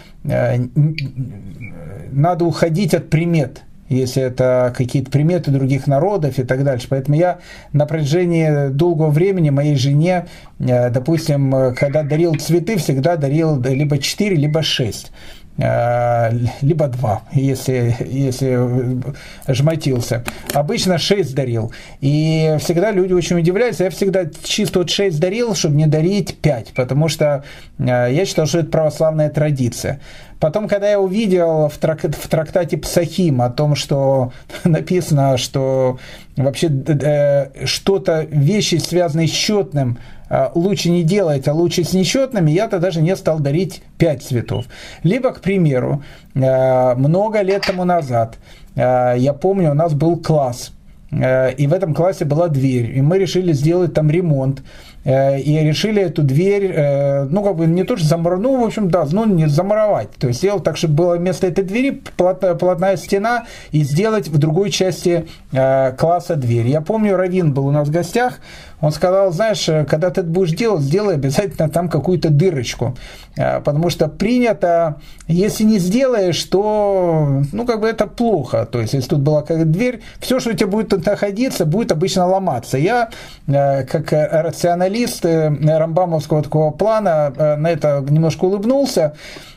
надо уходить от примет, если это какие-то приметы других народов и так дальше. Поэтому я на протяжении долгого времени моей жене, э, допустим, когда дарил цветы, всегда дарил либо 4, либо 6 э, либо два, если, если жмотился. Обычно шесть дарил. И всегда люди очень удивляются. Я всегда чисто вот шесть дарил, чтобы не дарить пять, потому что э, я считал, что это православная традиция. Потом, когда я увидел в, трак, в трактате Псахим о том, что [LAUGHS] написано, что вообще э, что-то, вещи, связанные с счетным, э, лучше не делать, а лучше с несчетными, я-то даже не стал дарить пять цветов. Либо, к примеру, э, много лет тому назад, э, я помню, у нас был класс, э, и в этом классе была дверь, и мы решили сделать там ремонт. Э, и решили эту дверь, э, ну, как бы не то, что замуровать, ну, в общем, да, ну, не замуровать. То есть сделать так, чтобы было вместо этой двери плотная, стена и сделать в другой части э, класса дверь. Я помню, Равин был у нас в гостях, он сказал, знаешь, когда ты это будешь делать, сделай обязательно там какую-то дырочку. Потому что принято, если не сделаешь, то, ну, как бы это плохо. То есть, если тут была какая-то дверь, все, что у тебя будет тут находиться, будет обычно ломаться. Я, как рационалист, рамбамовского такого плана э, на это немножко улыбнулся.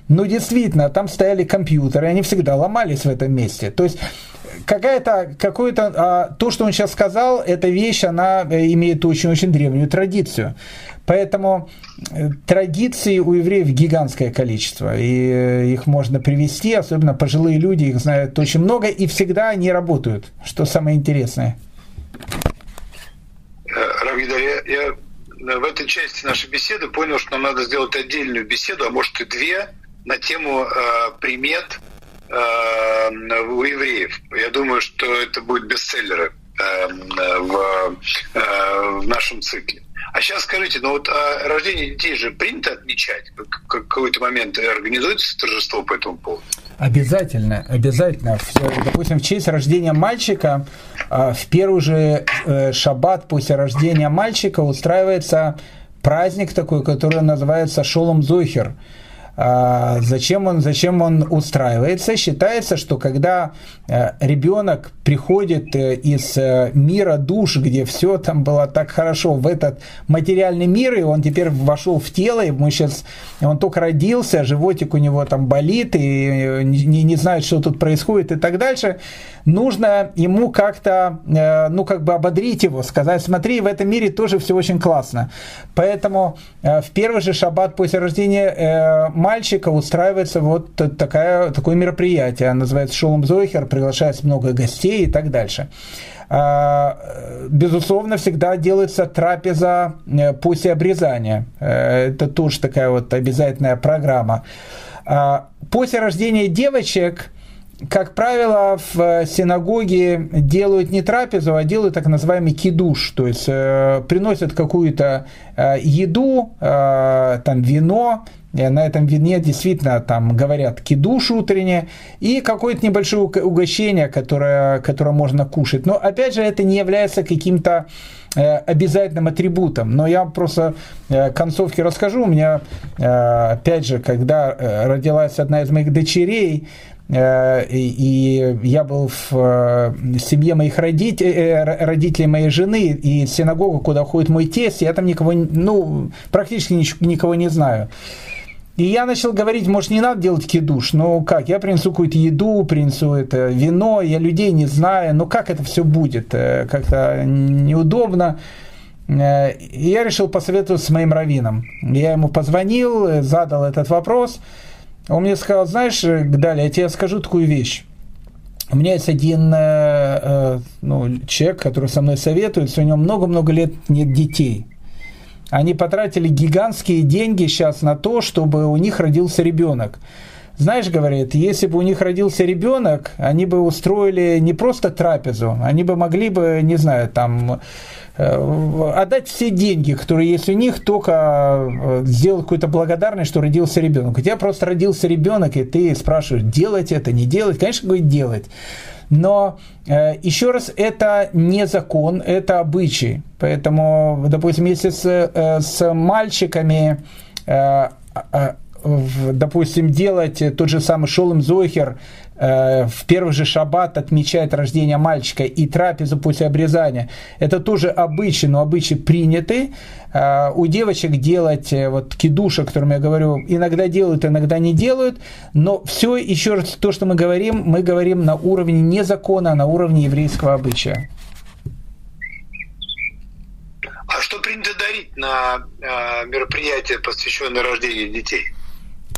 Но действительно, там стояли компьютеры, они всегда ломались в этом месте. То есть какая-то, какое-то, а, то, что он сейчас сказал, эта вещь, она э, имеет очень-очень древнюю традицию. Поэтому э, традиций у евреев гигантское количество, и их можно привести, особенно пожилые люди, их знают очень много, и всегда они работают, что самое интересное. Равгидар, я, я в этой части нашей беседы понял, что нам надо сделать отдельную беседу, а может и две, на тему э, примет э, у евреев. Я думаю, что это будет бестселлеры э, в, э, в нашем цикле. А сейчас скажите, ну вот а рождение детей же принято отмечать? В какой-то момент организуется торжество по этому поводу? Обязательно, обязательно. Допустим, в честь рождения мальчика, а, в первый же э, шаббат после рождения мальчика устраивается праздник такой, который называется Шолом а, зачем он, зачем он устраивается? Считается, что когда э, ребенок приходит э, из э, мира душ, где все там было так хорошо, в этот материальный мир, и он теперь вошел в тело, и мы сейчас он только родился, животик у него там болит, и не, не знает, что тут происходит и так дальше, нужно ему как-то, ну, как бы ободрить его, сказать, смотри, в этом мире тоже все очень классно. Поэтому в первый же шаббат после рождения мальчика устраивается вот такая, такое мероприятие, называется Шолом Зойхер, приглашается много гостей и так дальше. А, безусловно, всегда делается трапеза после обрезания. Это тоже такая вот обязательная программа. А, после рождения девочек как правило, в синагоге делают не трапезу, а делают так называемый кидуш, то есть э, приносят какую-то э, еду, э, там вино, на этом вине действительно там говорят кидуш утреннее и какое-то небольшое угощение, которое, которое можно кушать. Но опять же это не является каким-то э, обязательным атрибутом. Но я просто э, концовки расскажу. У меня, э, опять же, когда родилась одна из моих дочерей, и я был в семье моих родителей, родителей моей жены, и синагога, куда ходит мой тесть, я там никого, ну, практически никого не знаю. И я начал говорить, может, не надо делать кидуш, ну как, я принесу какую-то еду, принесу это вино, я людей не знаю, ну как это все будет, как-то неудобно. И я решил посоветоваться с моим раввином. Я ему позвонил, задал этот вопрос – он мне сказал, знаешь, далее я тебе скажу такую вещь. У меня есть один э, э, ну, человек, который со мной советуется, у него много-много лет нет детей. Они потратили гигантские деньги сейчас на то, чтобы у них родился ребенок. Знаешь, говорит, если бы у них родился ребенок, они бы устроили не просто трапезу, они бы могли бы, не знаю, там Э, отдать все деньги, которые есть у них, только э, сделать какую-то благодарность, что родился ребенок. У тебя просто родился ребенок, и ты спрашиваешь, делать это, не делать. Конечно, говорит, делать. Но э, еще раз, это не закон, это обычай. Поэтому, допустим, если с, э, с мальчиками э, э, допустим, делать тот же самый Шолом Зохер, в первый же шаббат отмечает рождение мальчика и трапезу после обрезания. Это тоже обычаи, но обычаи приняты. Э, у девочек делать э, вот кидуша, о котором я говорю, иногда делают, иногда не делают, но все, еще раз, то, что мы говорим, мы говорим на уровне не закона, а на уровне еврейского обычая. А что принято дарить на э, мероприятие, посвященное рождению детей?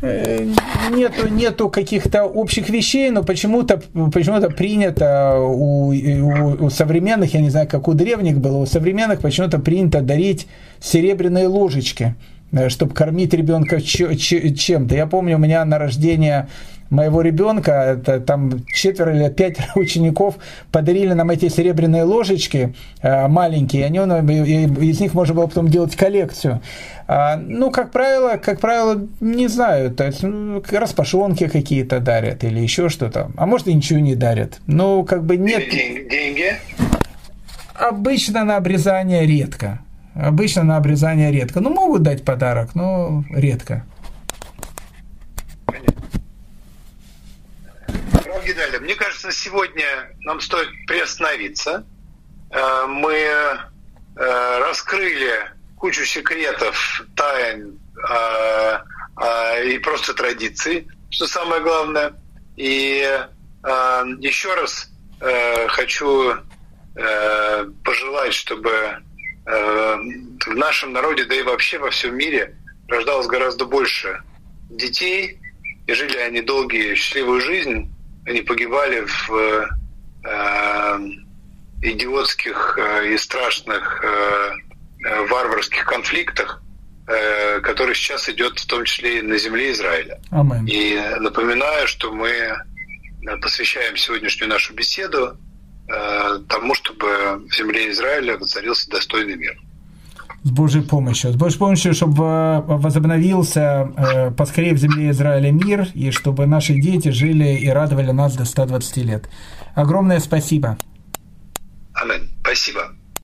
Э, нету, нету каких-то общих вещей, но почему-то почему принято у, у, у современных, я не знаю, как у древних было, у современных почему-то принято дарить серебряные ложечки, э, чтобы кормить ребенка чем-то. Я помню, у меня на рождение моего ребенка, это там четверо или пять [LAUGHS] учеников подарили нам эти серебряные ложечки э, маленькие, они, из них можно было потом делать коллекцию. А, ну, как правило, как правило, не знаю, то есть ну, распашонки какие-то дарят или еще что-то, а может и ничего не дарят. Ну, как бы нет... Деньги? Обычно на обрезание редко. Обычно на обрезание редко. Ну, могут дать подарок, но редко. Гидаля, мне кажется, сегодня нам стоит приостановиться. Э, мы э, раскрыли кучу секретов, тайн э, и просто традиций, что самое главное. И еще раз хочу пожелать, чтобы в нашем народе, да и вообще во всем мире рождалось гораздо больше детей, и жили они долгие, счастливую жизнь, они погибали в э, идиотских э, и страшных э, э, варварских конфликтах, э, который сейчас идет в том числе и на земле Израиля. Amen. И напоминаю, что мы посвящаем сегодняшнюю нашу беседу э, тому, чтобы в земле Израиля воцарился достойный мир с Божьей помощью. С Божьей помощью, чтобы возобновился э, поскорее в земле Израиля мир, и чтобы наши дети жили и радовали нас до 120 лет. Огромное спасибо. Аминь. Спасибо.